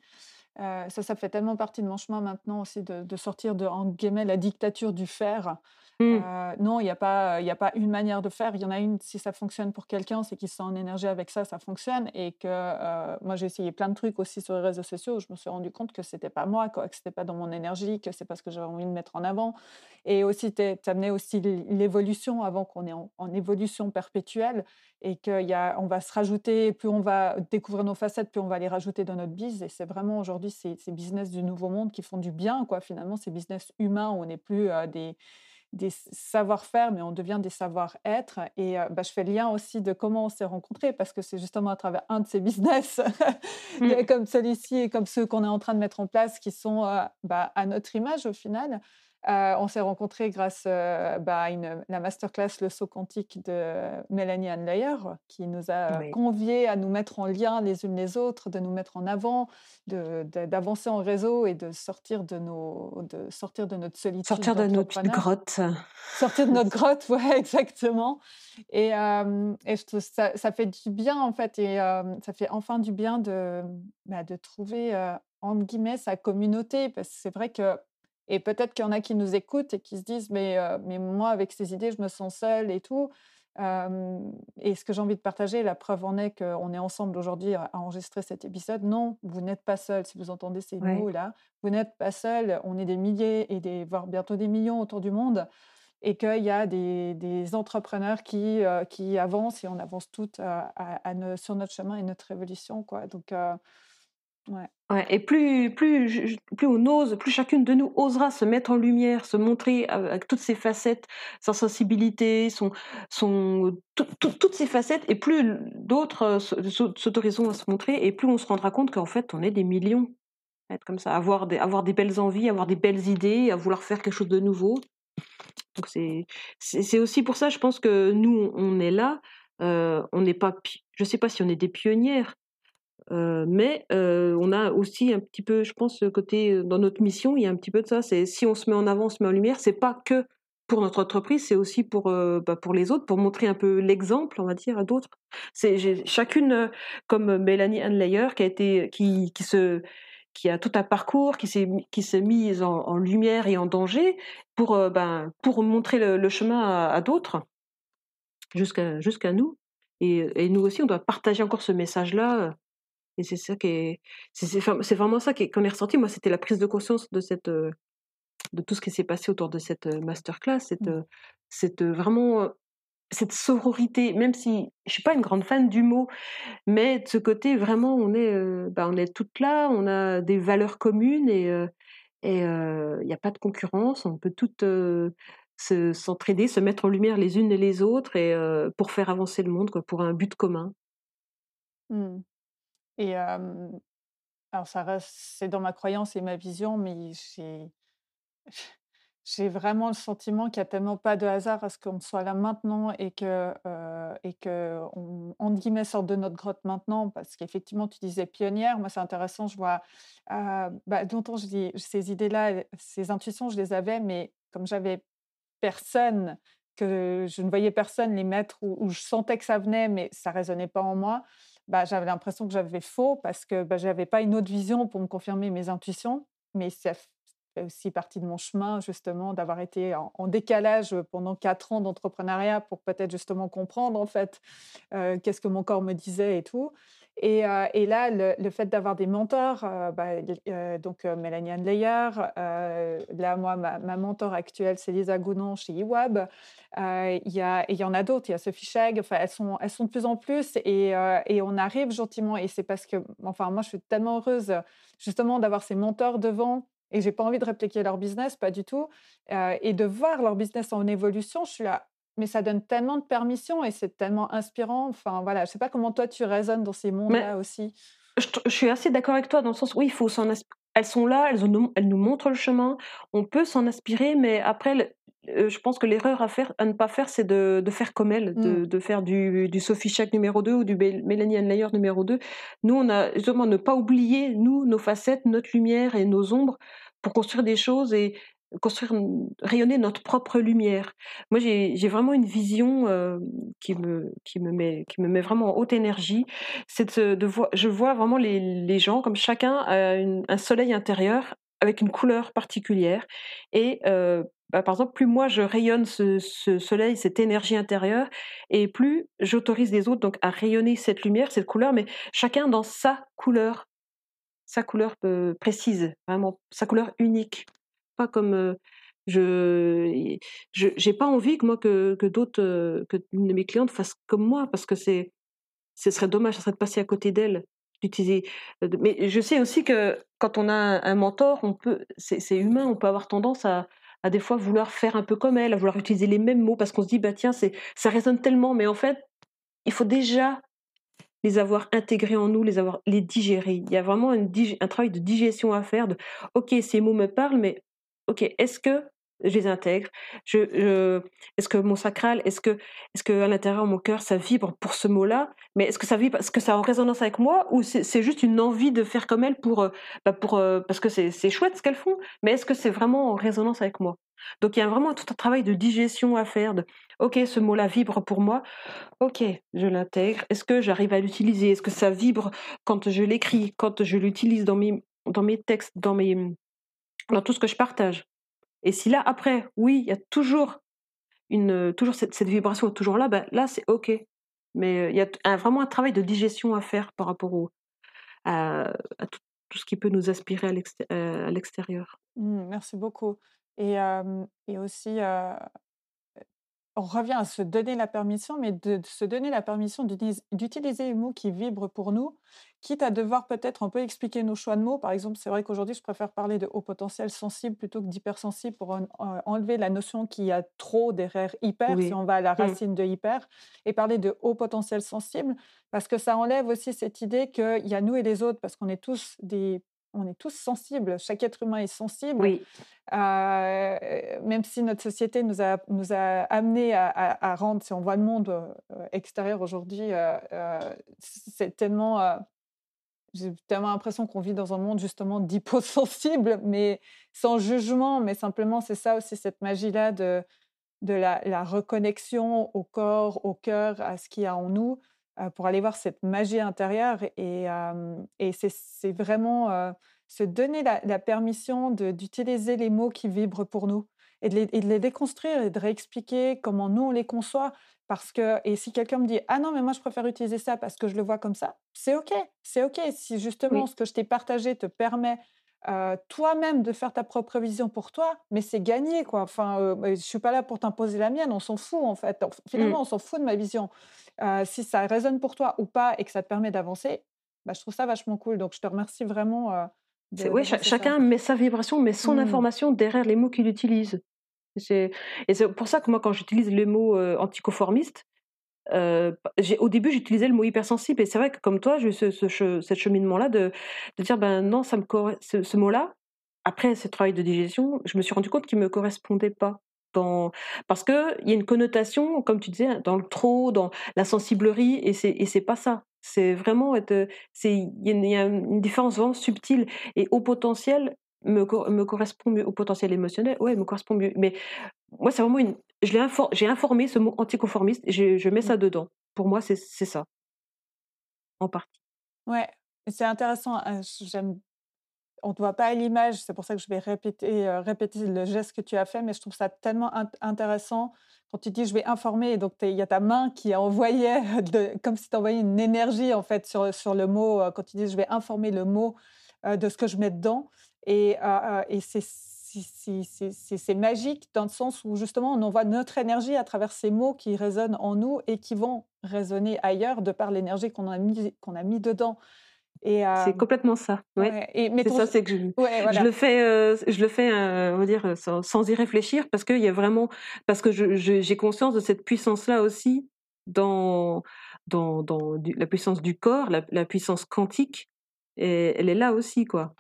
Ça, ça fait tellement partie de mon chemin maintenant aussi de, de sortir de, en guillemets, la dictature du faire. Mmh. non, il n'y a, pas, il a pas une manière de faire. Il y en a une, si ça fonctionne pour quelqu'un, c'est qu'il se sent en énergie avec ça, ça fonctionne. Et que moi, j'ai essayé plein de trucs aussi sur les réseaux sociaux. Où je me suis rendu compte que c'était pas moi, quoi, que c'était pas dans mon énergie, que c'est pas ce que j'avais envie de mettre en avant. Et aussi, tu amenais aussi l'évolution avant qu'on en, en, évolution perpétuelle et qu'on va se rajouter, plus on va découvrir nos facettes, plus on va les rajouter dans notre bise. Et c'est vraiment aujourd'hui ces, ces, business du nouveau monde qui font du bien, quoi. Finalement, ces business humains où on n'est plus des des savoir-faire, mais on devient des savoir-être. Et bah, je fais le lien aussi de comment on s'est rencontrés, parce que c'est justement à travers un de ces business, mmh. comme celui-ci et comme ceux qu'on est en train de mettre en place, qui sont bah, à notre image au final. Euh, on s'est rencontrés grâce euh, bah, à la masterclass Le saut quantique de Mélanie Anlayer, qui nous a convié conviés à nous mettre en lien les unes les autres, de nous mettre en avant, d'avancer en réseau et de sortir de, nos, de sortir de notre solitude. Sortir de notre grotte. Sortir de notre grotte, ouais, exactement. Et, euh, ça, ça, fait du bien, en fait, et ça fait enfin du bien de, bah, de trouver, entre guillemets, sa communauté, parce que c'est vrai que et peut-être qu'il y en a qui nous écoutent et qui se disent mais, mais moi, avec ces idées, je me sens seule et tout. et ce que j'ai envie de partager, la preuve en est qu'on est ensemble aujourd'hui à, enregistrer cet épisode. Non, vous n'êtes pas seul. Si vous entendez ces mots-là, vous n'êtes pas seul. On est des milliers et des, voire bientôt des millions autour du monde. Et qu'il y a des, des entrepreneurs qui, qui avancent et on avance toutes à, sur notre chemin et notre évolution. Quoi. Donc, et plus, plus, plus on ose, plus chacune de nous osera se mettre en lumière, se montrer avec toutes ses facettes, sa sensibilité, son, son, toutes ses facettes, et plus d'autres s'autoriseront à se montrer, et plus on se rendra compte qu'en fait, on est des millions. Être comme ça, avoir des, avoir des belles envies, avoir des belles idées, à vouloir faire quelque chose de nouveau. Donc c'est, aussi pour ça, je pense que nous, on est là. Euh, on n'est pas, je sais pas si on est des pionnières, mais on a aussi un petit peu, je pense, côté dans notre mission, il y a un petit peu de ça. C'est si on se met en avant, on se met en lumière, c'est pas que pour notre entreprise, c'est aussi pour bah, pour les autres, pour montrer un peu l'exemple, on va dire, à d'autres. C'est chacune, comme Mélanie Hanlayer, qui a été, qui qui se qui a tout un parcours, qui s'est qui s'est mise en, lumière et en danger pour ben pour montrer le, chemin à, d'autres jusqu'à jusqu'à nous. Et, nous aussi, on doit partager encore ce message-là et c'est ça qui est, c'est vraiment ça qu'on est ressorti. Moi, c'était la prise de conscience de cette, de tout ce qui s'est passé autour de cette masterclass, cette, mmh. cette vraiment cette sororité, même si je suis pas une grande fan du mot, mais de ce côté vraiment, on est, bah, on est toutes là, on a des valeurs communes et il n'y a pas de concurrence, on peut toutes s'entraider, se, mettre en lumière les unes et les autres et pour faire avancer le monde, quoi, pour un but commun. Mmh. Et alors ça reste, c'est dans ma croyance et ma vision, mais j'ai, vraiment le sentiment qu'il n'y a tellement pas de hasard à ce qu'on soit là maintenant et que, et que on, on guillemets, sorte de notre grotte maintenant, parce qu'effectivement, tu disais pionnière, moi c'est intéressant, je vois, euh, bah, longtemps je dis, ces idées-là, ces intuitions, je les avais, mais comme j'avais personne, que je ne voyais personne les mettre où je sentais que ça venait, mais ça résonnait pas en moi bah, j'avais l'impression que j'avais faux parce que bah, je n'avais pas une autre vision pour me confirmer mes intuitions. Mais ça fait aussi partie de mon chemin, justement, d'avoir été en, décalage pendant quatre ans d'entrepreneuriat pour peut-être justement comprendre, en fait, euh, qu'est-ce que mon corps me disait et tout. Et, euh, et, là, le, fait d'avoir des mentors, euh, bah, donc Mélanie Anne là, moi, ma, mentor actuelle, c'est Lisa Gounon chez IWAB. Il y, en a d'autres, il y a Sophie Cheg, enfin, elles sont, elles sont de plus en plus et, et on arrive gentiment. Et c'est parce que, enfin, moi, je suis tellement heureuse justement d'avoir ces mentors devant et j'ai pas envie de répliquer leur business, pas du tout. et de voir leur business en évolution, je suis là, mais ça donne tellement de permission et c'est tellement inspirant. Enfin, voilà, je sais pas comment toi tu résonnes dans ces mondes-là aussi. Je, suis assez d'accord avec toi dans le sens où il faut s'en elles sont là, elles, elles, nous montrent le chemin, on peut s'en inspirer, mais après, je pense que l'erreur à, faire, à ne pas faire, c'est de, de, faire comme elle, de, mmh. de faire du, du Sophie Shack numéro 2 ou du Mélanie Anlayer numéro 2. Nous, on a justement ne pas oublier, nous, nos facettes, notre lumière et nos ombres pour construire des choses et construire, rayonner notre propre lumière. Moi, j'ai vraiment une vision qui, me, qui, me met, qui me met vraiment en haute énergie. De, je vois vraiment les, les, gens comme chacun a un soleil intérieur avec une couleur particulière. Et bah, par exemple, plus moi je rayonne ce, soleil, cette énergie intérieure, et plus j'autorise les autres donc à rayonner cette lumière, cette couleur, mais chacun dans sa couleur, sa couleur précise, vraiment sa couleur unique pas comme je j'ai pas envie que moi que, que d'autres que mes clientes fassent comme moi parce que c'est ce serait dommage ça serait de passer à côté d'elle d'utiliser mais je sais aussi que quand on a un mentor on peut c'est humain on peut avoir tendance à à des fois vouloir faire un peu comme elle à vouloir utiliser les mêmes mots parce qu'on se dit bah tiens c'est ça résonne tellement mais en fait il faut déjà les avoir intégrés en nous, les avoir les digérer. Il y a vraiment un travail de digestion à faire. De ok, ces mots me parlent, mais ok, est-ce que je les intègre? Est-ce que mon sacral, est-ce que, est-ce que à l'intérieur de mon cœur, ça vibre pour ce mot-là? Mais est-ce que ça vibre, est-ce que ça a en résonance avec moi? Ou c'est, juste une envie de faire comme elle pour, euh, bah, pour, euh, parce que c'est, c'est chouette ce qu'elles font Mais est-ce que c'est vraiment en résonance avec moi? Donc il y a vraiment tout un travail de digestion à faire. De, ok, ce mot-là vibre pour moi. Ok, je l'intègre. Est-ce que j'arrive à l'utiliser? Est-ce que ça vibre quand je l'écris, quand je l'utilise dans mes, dans mes textes, dans mes, dans tout ce que je partage. Et si là, après, oui, il y a toujours, une, toujours cette, vibration toujours là, ben, là, c'est OK. Mais il y a vraiment un travail de digestion à faire par rapport à, tout, ce qui peut nous aspirer à l'extérieur. Mmh, merci beaucoup. Et, et aussi, on revient à se donner la permission, mais de, se donner la permission d'utiliser les mots qui vibrent pour nous, quitte à devoir peut-être un peu expliquer nos choix de mots. Par exemple, c'est vrai qu'aujourd'hui, je préfère parler de haut potentiel sensible plutôt que d'hypersensible pour enlever la notion qu'il y a trop derrière hyper, si on va à la mmh. racine de hyper, et parler de haut potentiel sensible, parce que ça enlève aussi cette idée qu'il y a nous et les autres, parce qu'on est tous des on est tous sensibles, chaque être humain est sensible. Oui. Euh, même si notre société nous a, nous a amené à, rendre, si on voit le monde euh, extérieur aujourd'hui, euh, c'est tellement. j'ai tellement l'impression qu'on vit dans un monde justement d'hyposensibles, mais sans jugement, mais simplement c'est ça aussi, cette magie-là de, de la, la, reconnexion au corps, au cœur, à ce qu'il y a en nous pour aller voir cette magie intérieure. Et, et c'est vraiment se donner la, permission d'utiliser les mots qui vibrent pour nous et de, les, déconstruire et de réexpliquer comment nous on les conçoit. Parce que, et si quelqu'un me dit Ah non, mais moi je préfère utiliser ça parce que je le vois comme ça, c'est OK, c'est OK. Si justement ce que je t'ai partagé te permet toi-même de faire ta propre vision pour toi, mais c'est gagné quoi. Enfin, je suis pas là pour t'imposer la mienne, on s'en fout en fait. Finalement, mmh. on s'en fout de ma vision. Si ça résonne pour toi ou pas et que ça te permet d'avancer, bah, je trouve ça vachement cool. Donc, je te remercie vraiment. De, oui, chacun met sa vibration, met son mmh. information derrière les mots qu'il utilise. Et c'est pour ça que moi, quand j'utilise le mot anticonformiste, au début, j'utilisais le mot hypersensible, et c'est vrai que comme toi, j'ai eu ce, ce, cheminement-là de, de, dire ben non, ça me ce, ce mot-là. Après ce travail de digestion, je me suis rendu compte qu'il me correspondait pas. Dans... Parce qu'il y a une connotation, comme tu disais, dans le trop, dans la sensiblerie, et c'est, et c'est pas ça. C'est vraiment être. Il y, a une différence vraiment subtile. Et au potentiel, me, me correspond mieux. Au potentiel émotionnel, ouais, me correspond mieux. Mais moi, c'est vraiment une. J'ai informé ce mot anticonformiste, je, je mets ça mmh. dedans. Pour moi, c'est ça. En partie. Ouais, c'est intéressant. Hein, j'aime on ne voit pas à l'image, c'est pour ça que je vais répéter, euh, répéter le geste que tu as fait, mais je trouve ça tellement intéressant quand tu dis je vais informer, et donc il y a ta main qui envoyait, comme si tu envoyais une énergie en fait sur, sur le mot, euh, quand tu dis je vais informer le mot euh, de ce que je mets dedans. Et, et c'est magique dans le sens où justement on envoie notre énergie à travers ces mots qui résonnent en nous et qui vont résonner ailleurs de par l'énergie qu'on a, mis, a mis dedans c'est complètement ça. Ouais. c'est ça, c'est que je, je, le fais, je le fais, on va dire, sans, y réfléchir, parce qu'il y a vraiment, parce que j'ai conscience de cette puissance-là aussi dans, dans, dans la puissance du corps, la, puissance quantique, et elle est là aussi, quoi.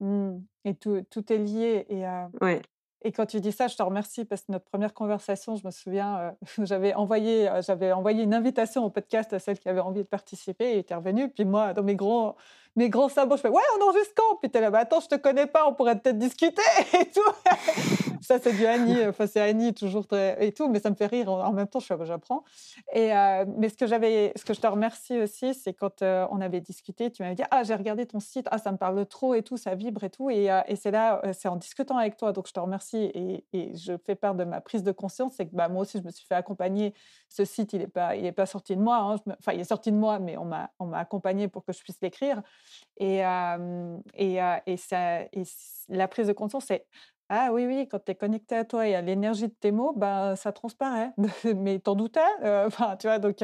Mmh. Et tout, tout est lié. Et, ouais. Et quand tu dis ça, je te remercie parce que notre première conversation, je me souviens, euh, j'avais envoyé, euh, envoyé une invitation au podcast à celle qui avait envie de participer et était revenue. Puis moi, dans mes grands, mes grands sabots, je fais Ouais, on enregistre quand Puis t'es là, bah, attends, je te connais pas, on pourrait peut-être discuter et tout. ça, c'est du Annie, enfin, c'est Annie toujours très, et tout, mais ça me fait rire en, même temps, j'apprends. Et, euh, mais ce que, j'avais, ce que je te remercie aussi, c'est quand on avait discuté, tu m'avais dit Ah, j'ai regardé ton site, ah, ça me parle trop et tout, ça vibre et tout. Et, et c'est là, c'est en discutant avec toi, donc je te remercie et, je fais part de ma prise de conscience, c'est que bah, moi aussi, je me suis fait accompagner. Ce site, il n'est pas, il est pas sorti de moi. Hein, enfin, il est sorti de moi, mais on m'a, on m'a accompagné pour que je puisse l'écrire. Et, et, et, ça, et la prise de conscience, c'est ah oui, oui, quand tu es connecté à toi et à l'énergie de tes mots, bah, ça transparaît. Mais t'en doutais? Enfin, tu vois, donc,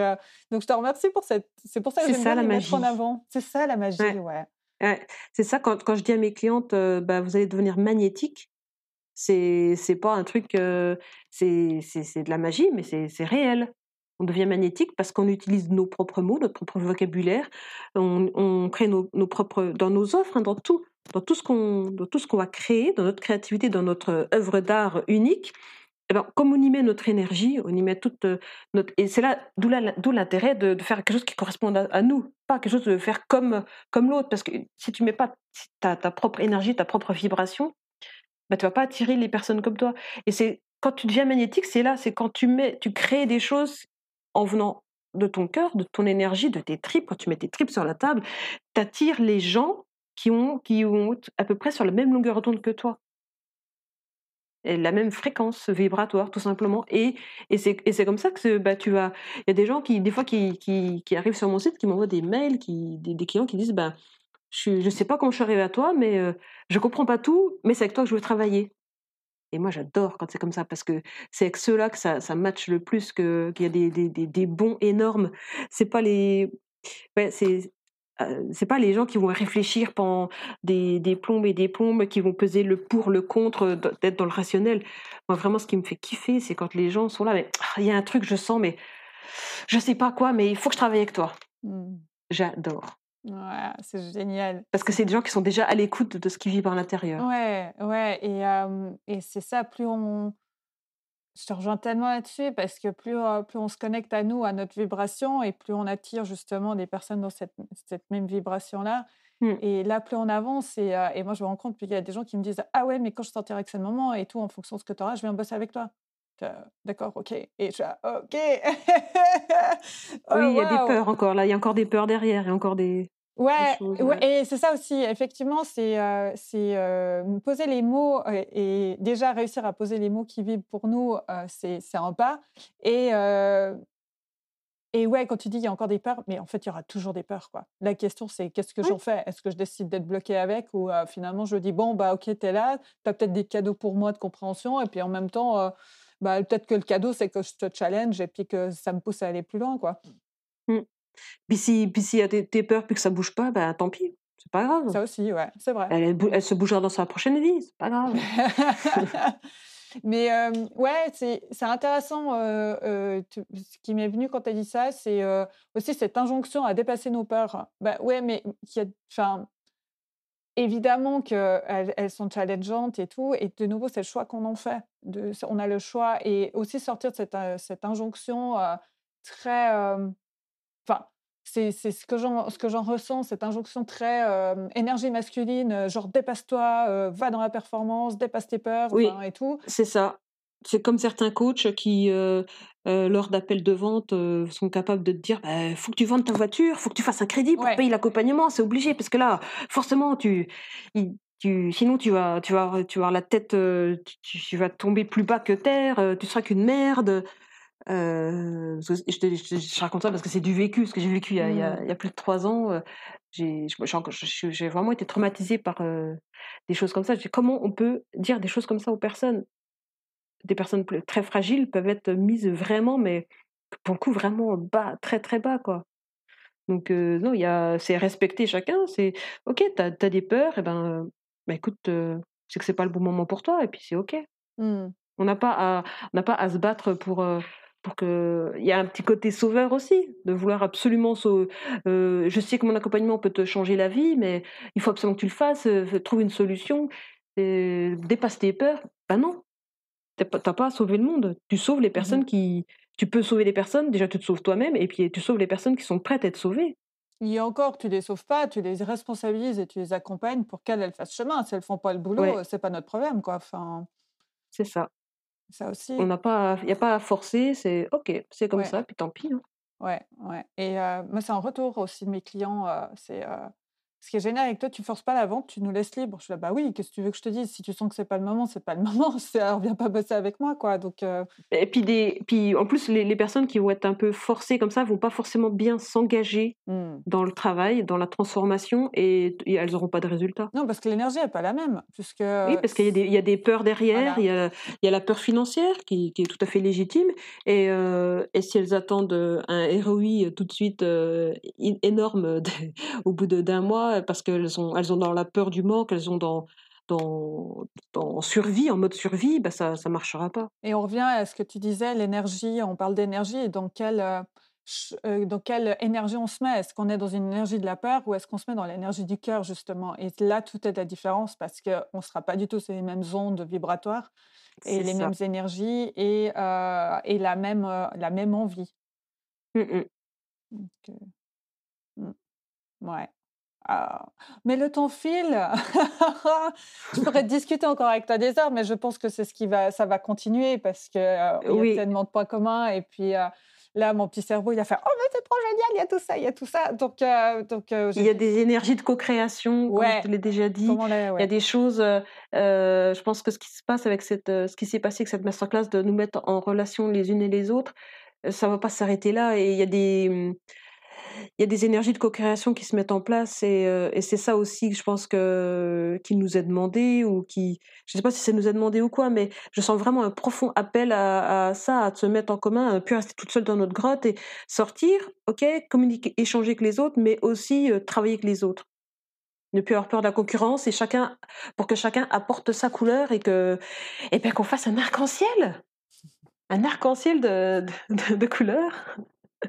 donc je te remercie pour cette... C'est pour ça que j'aime bien les mettre en avant. C'est ça la magie, ouais. ouais. C'est ça, quand, quand, je dis à mes clientes, bah, vous allez devenir magnétique, c'est pas un truc, c'est de la magie, mais c'est réel. On devient magnétique parce qu'on utilise nos propres mots, notre propre vocabulaire. On, crée nos, propres dans nos offres, hein, dans tout, dans tout ce qu'on dans tout ce qu'on va créer, dans notre créativité, dans notre œuvre d'art unique. Eh ben, comme on y met notre énergie, on y met toute notre et c'est là d'où l'intérêt de, faire quelque chose qui corresponde à, nous, pas quelque chose de faire comme comme l'autre, parce que si tu mets pas ta, ta propre énergie, ta propre vibration, bah, tu vas pas attirer les personnes comme toi. Et c'est quand tu deviens magnétique, c'est là, c'est quand tu mets, tu crées des choses en venant de ton cœur, de ton énergie, de tes tripes. Quand tu mets tes tripes sur la table, tu attires les gens qui ont, qui ont à peu près sur la même longueur d'onde que toi. Et la même fréquence vibratoire, tout simplement. Et, et c'est comme ça que bah, tu vas. Il y a des gens qui, des fois, qui, qui, qui arrivent sur mon site, qui m'envoient des mails, qui, des, clients qui disent bah, je ne sais pas comment je suis arrivée à toi, mais je je comprends pas tout, mais c'est avec toi que je veux travailler. Et moi, j'adore quand c'est comme ça, parce que c'est avec ceux-là que ça, ça match le plus, qu'il y a des, des, des, bons énormes. C'est pas les. c'est. c'est pas les gens qui vont réfléchir pendant des, des plombes et des plombes, qui vont peser le pour, le contre, d'être dans le rationnel. Moi, vraiment, ce qui me fait kiffer, c'est quand les gens sont là, mais ah, il y a un truc, je sens, mais je sais pas quoi, mais il faut que je travaille avec toi. Mmh. J'adore. Ouais, c'est génial. Parce que c'est des gens qui sont déjà à l'écoute de ce qui vit par l'intérieur. Ouais, ouais. Et, et c'est ça, plus on. Je te rejoins tellement là-dessus parce que plus, plus on se connecte à nous, à notre vibration, et plus on attire justement des personnes dans cette, cette même vibration-là. Mmh. Et là, plus on avance, et, et moi je me rends compte qu'il y a des gens qui me disent Ah ouais, mais quand je sortirai avec ce moment et tout, en fonction de ce que tu auras, je viens bosser avec toi. D'accord, ok. Et je ok. oui, il y a des peurs encore là, il y a encore des peurs derrière, il y a encore des. Ouais, et c'est ça aussi, effectivement, c'est euh, euh, poser les mots et, déjà réussir à poser les mots qui vivent pour nous, euh, c'est un pas. Et, et ouais, quand tu dis il y a encore des peurs, mais en fait, il y aura toujours des peurs. Quoi. La question, c'est qu'est-ce que j'en fais? Est-ce que je décide d'être bloqué avec? Ou finalement je dis bon, bah ok, t'es là, t'as peut-être des cadeaux pour moi de compréhension et puis en même temps, bah, peut-être que le cadeau, c'est que je te challenge et puis que ça me pousse à aller plus loin. quoi. Mmh. Puis si, puis s'il y a peurs puis que ça bouge pas, bah tant pis, c'est pas grave. Ça aussi, ouais, c'est vrai. Elle, elle, se bougera dans sa prochaine vie, c'est pas grave. Mais ouais, c'est intéressant. ce qui m'est venu quand tu as dit ça, c'est aussi cette injonction à dépasser nos peurs. Bah ouais, mais enfin, évidemment qu'elles elles sont challengeantes et tout. Et de nouveau, c'est le choix qu'on en fait. De, on a le choix et aussi sortir de cette, cette injonction très c'est ce que j'en ressens, cette injonction très énergie masculine, genre dépasse-toi, va dans la performance, dépasse tes peurs oui, et tout. C'est ça. C'est comme certains coachs qui, lors d'appels de vente, sont capables de te dire «Bah, faut que tu vendes ta voiture, faut que tu fasses un crédit pour payer l'accompagnement, c'est obligé, parce que là, forcément, tu, tu, sinon tu vas, tu vas, tu vas la tête, tu, tu, vas tomber plus bas que terre, tu seras qu'une merde. Euh, je, te, je, raconte ça parce que c'est du vécu, ce que j'ai vécu il y, a, il, y a, mmh. il y, a, plus de trois ans. Euh, j'ai vraiment été traumatisée par euh, des choses comme ça. comment on peut dire des choses comme ça aux personnes? Des personnes très fragiles peuvent être mises vraiment, mais pour le coup, vraiment bas, très très bas, quoi. Donc, non, y a, c'est respecter chacun. C'est ok, t'as as des peurs, et ben, bah, écoute, c'est que c'est pas le bon moment pour toi, et puis c'est ok. Mmh. On n'a pas à, on n'a pas à se battre pour pour que il y a un petit côté sauveur aussi de vouloir absolument sauver. Euh, je sais que mon accompagnement peut te changer la vie mais il faut absolument que tu le fasses euh, trouve une solution dépasse tes peurs ben non Tu n'as pas à sauver le monde. Tu sauves les Mmh personnes qui. Tu peux sauver les personnes, déjà tu te sauves toi-même, et puis tu sauves les personnes qui sont prêtes à être sauvées. Et encore, tu les sauves pas, tu les responsabilises et tu les accompagnes pour qu'elles, elles fassent chemin. Si elles font pas le Ouais, boulot, c'est pas notre problème, quoi. Enfin, c'est ça. Ça On aussi. n'a pas, il y a pas à forcer. C'est ok, c'est comme Ouais, ça, puis tant pis. hein. ouais, ouais. Et euh, moi, c'est un retour aussi de mes clients. euh, c'est euh, ce qui est génial avec toi, tu forces pas la vente, tu nous laisses libre. Je suis là, bah oui, qu'est-ce que tu veux que je te dise? Si tu sens que c'est pas le moment, c'est pas le moment. Alors viens pas bosser avec moi, quoi. Donc, euh, Et puis, des, puis en plus, les, les personnes qui vont être un peu forcées comme ça vont pas forcément bien s'engager hmm. dans le travail, dans la transformation, et, et elles n'auront pas de résultat. non, parce que l'énergie est pas la même, puisque Oui, parce qu'il y, a des- il y a des peurs derrière, voilà. il y a, il y a la peur financière qui, qui est tout à fait légitime, et, euh, et si elles attendent euh, un ROI tout de suite euh, énorme au bout d'un mois, parce qu'elles ont, elles ont dans la peur du manque, elles ont dans, dans, dans survie, en mode survie, bah ça ne marchera pas. Et on revient à ce que tu disais, l'énergie, on parle d'énergie et dans quelle, euh, euh, dans quelle énergie on se met? Est-ce qu'on est dans une énergie de la peur ou est-ce qu'on se met dans l'énergie du cœur, justement? Et là, tout est la différence parce qu'on ne sera pas du tout sur les mêmes ondes vibratoires et les ça. mêmes énergies et, euh, et la, même, euh, la même envie. Mm, mm. Donc, euh, mm, ouais. Ah, mais le temps file. je pourrais discuter encore avec toi des heures, mais je pense que c'est ce qui va, ça va continuer parce que euh, il y a Oui, tellement de points communs. Et puis euh, là, mon petit cerveau, il a fait Oh, mais c'est trop génial, il y a tout ça, il y a tout ça. Donc, euh, donc euh, il y a des énergies de co-création, comme je Ouais, te l'ai déjà dit. Il y a ouais. des choses, je pense que ce qui se passe avec cette, ce qui s'est passé avec cette masterclass, de nous mettre en relation les unes et les autres, ça va pas s'arrêter là. Et il y a des, hum, il y a des énergies de co-création qui se mettent en place. Et, euh, c'est ça aussi, que je pense que qui nous est demandé ou qui, je sais pas si ça nous est demandé ou quoi, mais je sens vraiment un profond appel à, ça, à se mettre en commun, ne plus rester toute seule dans notre grotte et sortir, ok, communiquer, échanger avec les autres, mais aussi euh, travailler avec les autres ne plus avoir peur de la concurrence et chacun pour que chacun apporte sa couleur et que et bien qu'on fasse un arc-en-ciel un arc-en-ciel de, de couleurs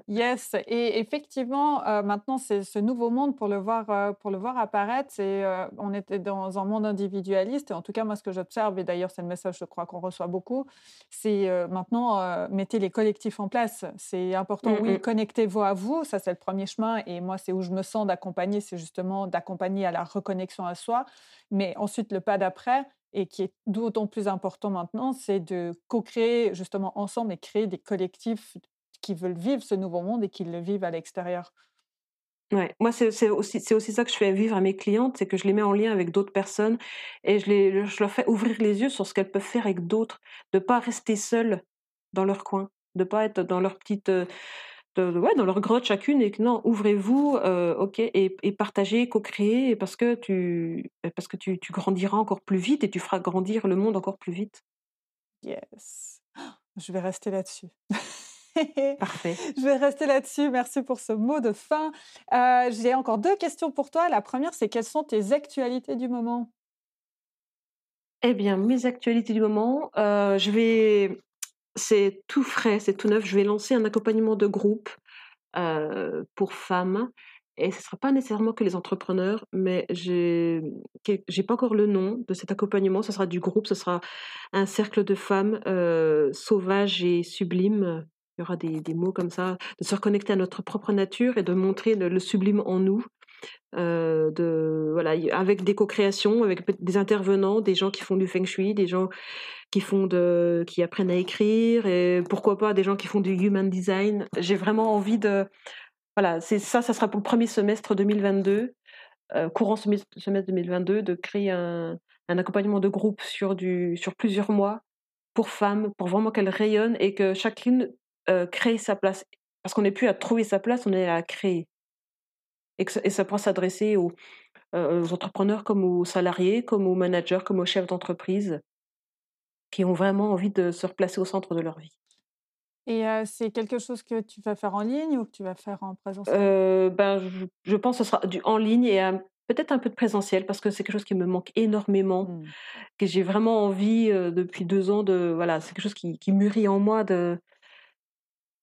Yes, et effectivement, euh, maintenant, c'est ce nouveau monde pour le voir, euh, pour le voir apparaître. C'est, euh, on était dans un monde individualiste, et en tout cas, moi, ce que j'observe, et d'ailleurs, c'est le message, je crois, qu'on reçoit beaucoup, c'est maintenant, mettez les collectifs en place. C'est important, Mm, oui, mm. connectez-vous à vous, ça, c'est le premier chemin, et moi, c'est où je me sens d'accompagner, c'est justement d'accompagner à la reconnexion à soi. Mais ensuite, le pas d'après, et qui est d'autant plus important maintenant, c'est de co-créer justement ensemble et créer des collectifs qui veulent vivre ce nouveau monde et qui le vivent à l'extérieur. Ouais, moi c'est aussi c'est aussi ça que je fais vivre à mes clientes, c'est que je les mets en lien avec d'autres personnes et je les je leur fais ouvrir les yeux sur ce qu'elles peuvent faire avec d'autres, de pas rester seules dans leur coin, de pas être dans leur petite euh, de- ouais, dans leur grotte chacune et que non, ouvrez-vous, euh, ok, et, et partagez, co-créez parce que tu parce que tu, tu grandiras encore plus vite et tu feras grandir le monde encore plus vite. Yes. Je vais rester là-dessus. Parfait. Je vais rester là-dessus. Merci pour ce mot de fin. Euh, J'ai encore deux questions pour toi. La première, c'est quelles sont tes actualités du moment? Eh bien, mes actualités du moment, euh, je vais, c'est tout frais, c'est tout neuf. Je vais lancer un accompagnement de groupe euh, pour femmes. Et ce ne sera pas nécessairement que les entrepreneurs, mais j'ai pas encore le nom de cet accompagnement. Ce sera du groupe, ce sera un cercle de femmes euh, sauvages et sublimes. Il y aura des, des mots comme ça, de se reconnecter à notre propre nature et de montrer le, sublime en nous. Euh, de voilà avec des co-créations avec des intervenants des gens qui font du feng shui des gens qui font de qui apprennent à écrire et pourquoi pas des gens qui font du human design j'ai vraiment envie de voilà c'est ça ça sera pour le premier semestre 2022 euh, courant semestre 2022 de créer un, un accompagnement de groupe sur du sur plusieurs mois pour femmes pour vraiment qu'elles rayonnent et que chacune euh, crée sa place parce qu'on n'est plus à trouver sa place on est à créer et, que ça, et ça pourra s'adresser aux, euh, aux entrepreneurs comme aux salariés, comme aux managers, comme aux chefs d'entreprise qui ont vraiment envie de se replacer au centre de leur vie. Et euh, c'est quelque chose que tu vas faire en ligne ou que tu vas faire en présentiel? Ben, je, je pense que ce sera du, en ligne et peut-être un peu de présentiel parce que c'est quelque chose qui me manque énormément, Hmm. que j'ai vraiment envie euh, depuis deux ans de... Voilà, c'est quelque chose qui, qui mûrit en moi de,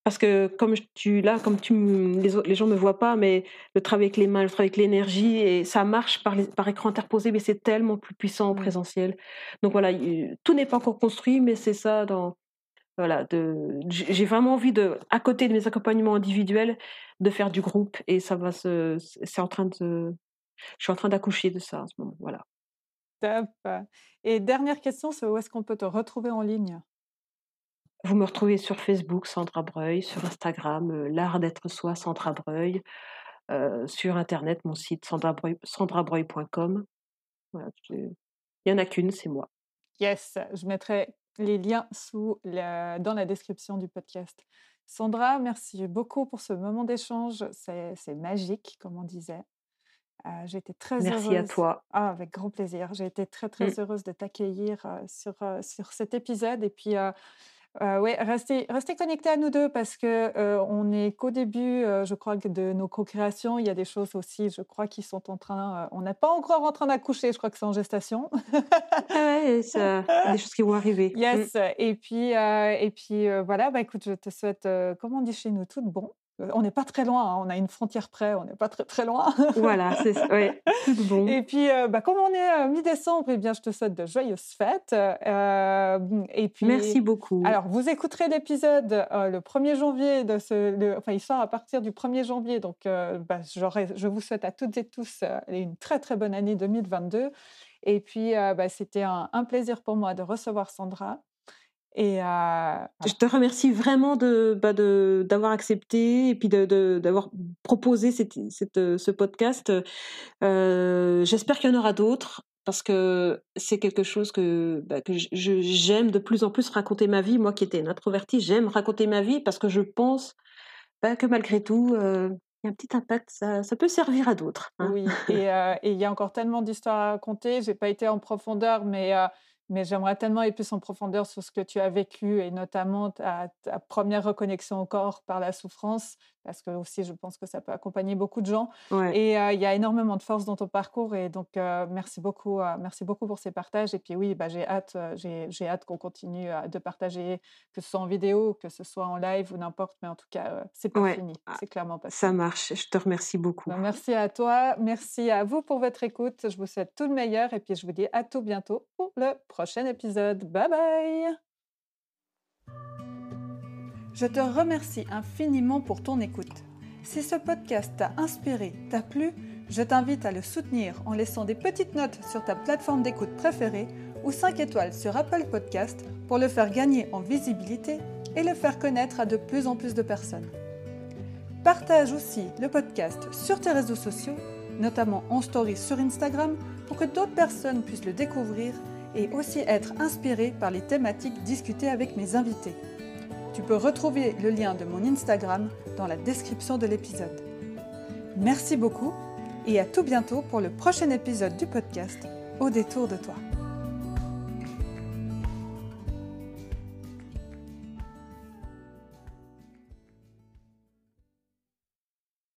parce que comme tu là, comme tu les, les gens me voient pas, mais le travail avec les mains, le travail avec l'énergie, et ça marche par, par écran interposé, mais c'est tellement plus puissant en présentiel. Donc voilà, tout n'est pas encore construit, mais c'est ça dans voilà, j'ai vraiment envie de, à côté de mes accompagnements individuels, de faire du groupe et ça va se, c'est en train de, je suis en train d'accoucher de ça en ce moment, voilà. Top. Et dernière question, c'est où est-ce qu'on peut te retrouver en ligne? Vous me retrouvez sur Facebook, Sandra Breuil, sur Instagram, euh, l'art d'être soi, Sandra Breuil, euh, sur Internet, mon site sandrabreuil.com. Voilà, il n'y en a qu'une, c'est moi. Yes, je mettrai les liens sous dans la description du podcast. Sandra, merci beaucoup pour ce moment d'échange. C'est magique, comme on disait. Euh, j'ai été très heureuse. Merci à toi. Ah, avec grand plaisir. J'ai été très, très mmh. heureuse de t'accueillir euh, sur, euh, sur cet épisode. Et puis, euh, oui, restez, restez connectés à nous deux parce que euh, on n'est qu'au début, euh, je crois, de nos co-créations. Il y a des choses aussi, je crois, qui sont en train. on n'est pas encore en train d'accoucher. Je crois que c'est en gestation. ah a des choses qui vont arriver. Yes. Et puis, et puis voilà. Bah écoute, je te souhaite, comme on dit chez nous, tout bon. On n'est pas très loin, hein, on a une frontière près, on n'est pas très très loin. voilà, c'est tout bon. Et puis, bah, comme on est mi-décembre, eh bien, je te souhaite de joyeuses fêtes. et puis, Merci beaucoup. Alors, vous écouterez l'épisode le 1er janvier, de ce, enfin, il sort à partir du 1er janvier. Donc, bah, je vous souhaite à toutes et tous une très très bonne année 2022. Et puis, bah, c'était un plaisir pour moi de recevoir Sandra. Et Je te remercie vraiment de, bah de, d'avoir accepté et puis de, d'avoir proposé cette, cette, ce podcast. Euh, j'espère qu'il y en aura d'autres parce que c'est quelque chose que, bah, que je, j'aime de plus en plus raconter ma vie. Moi qui étais une introvertie, j'aime raconter ma vie parce que je pense bah, que malgré tout, euh, il y a un petit impact, ça, ça peut servir à d'autres. Hein. Oui, et il y a encore tellement d'histoires à raconter. J'ai pas été en profondeur, mais mais j'aimerais tellement aller plus en profondeur sur ce que tu as vécu et notamment ta, première reconnexion au corps par la souffrance, parce que aussi je pense que ça peut accompagner beaucoup de gens. Et il y a énormément de force dans ton parcours et donc merci beaucoup, merci beaucoup pour ces partages. Et puis oui, bah, j'ai hâte, j'ai hâte qu'on continue de partager, que ce soit en vidéo, que ce soit en live ou n'importe, mais en tout cas c'est pas fini, ah, c'est clairement pas Ça marche. Je te remercie beaucoup. Bah, merci à toi, merci à vous pour votre écoute. Je vous souhaite tout le meilleur et puis je vous dis à tout bientôt pour le prochain épisode. Bye bye Je te remercie infiniment pour ton écoute. Si ce podcast t'a inspiré, t'a plu, je t'invite à le soutenir en laissant des petites notes sur ta plateforme d'écoute préférée ou 5 étoiles sur Apple Podcast pour le faire gagner en visibilité et le faire connaître à de plus en plus de personnes. Partage aussi le podcast sur tes réseaux sociaux, notamment en story sur Instagram, pour que d'autres personnes puissent le découvrir et aussi être inspiré par les thématiques discutées avec mes invités. Tu peux retrouver le lien de mon Instagram dans la description de l'épisode. Merci beaucoup et à tout bientôt pour le prochain épisode du podcast Au détour de toi.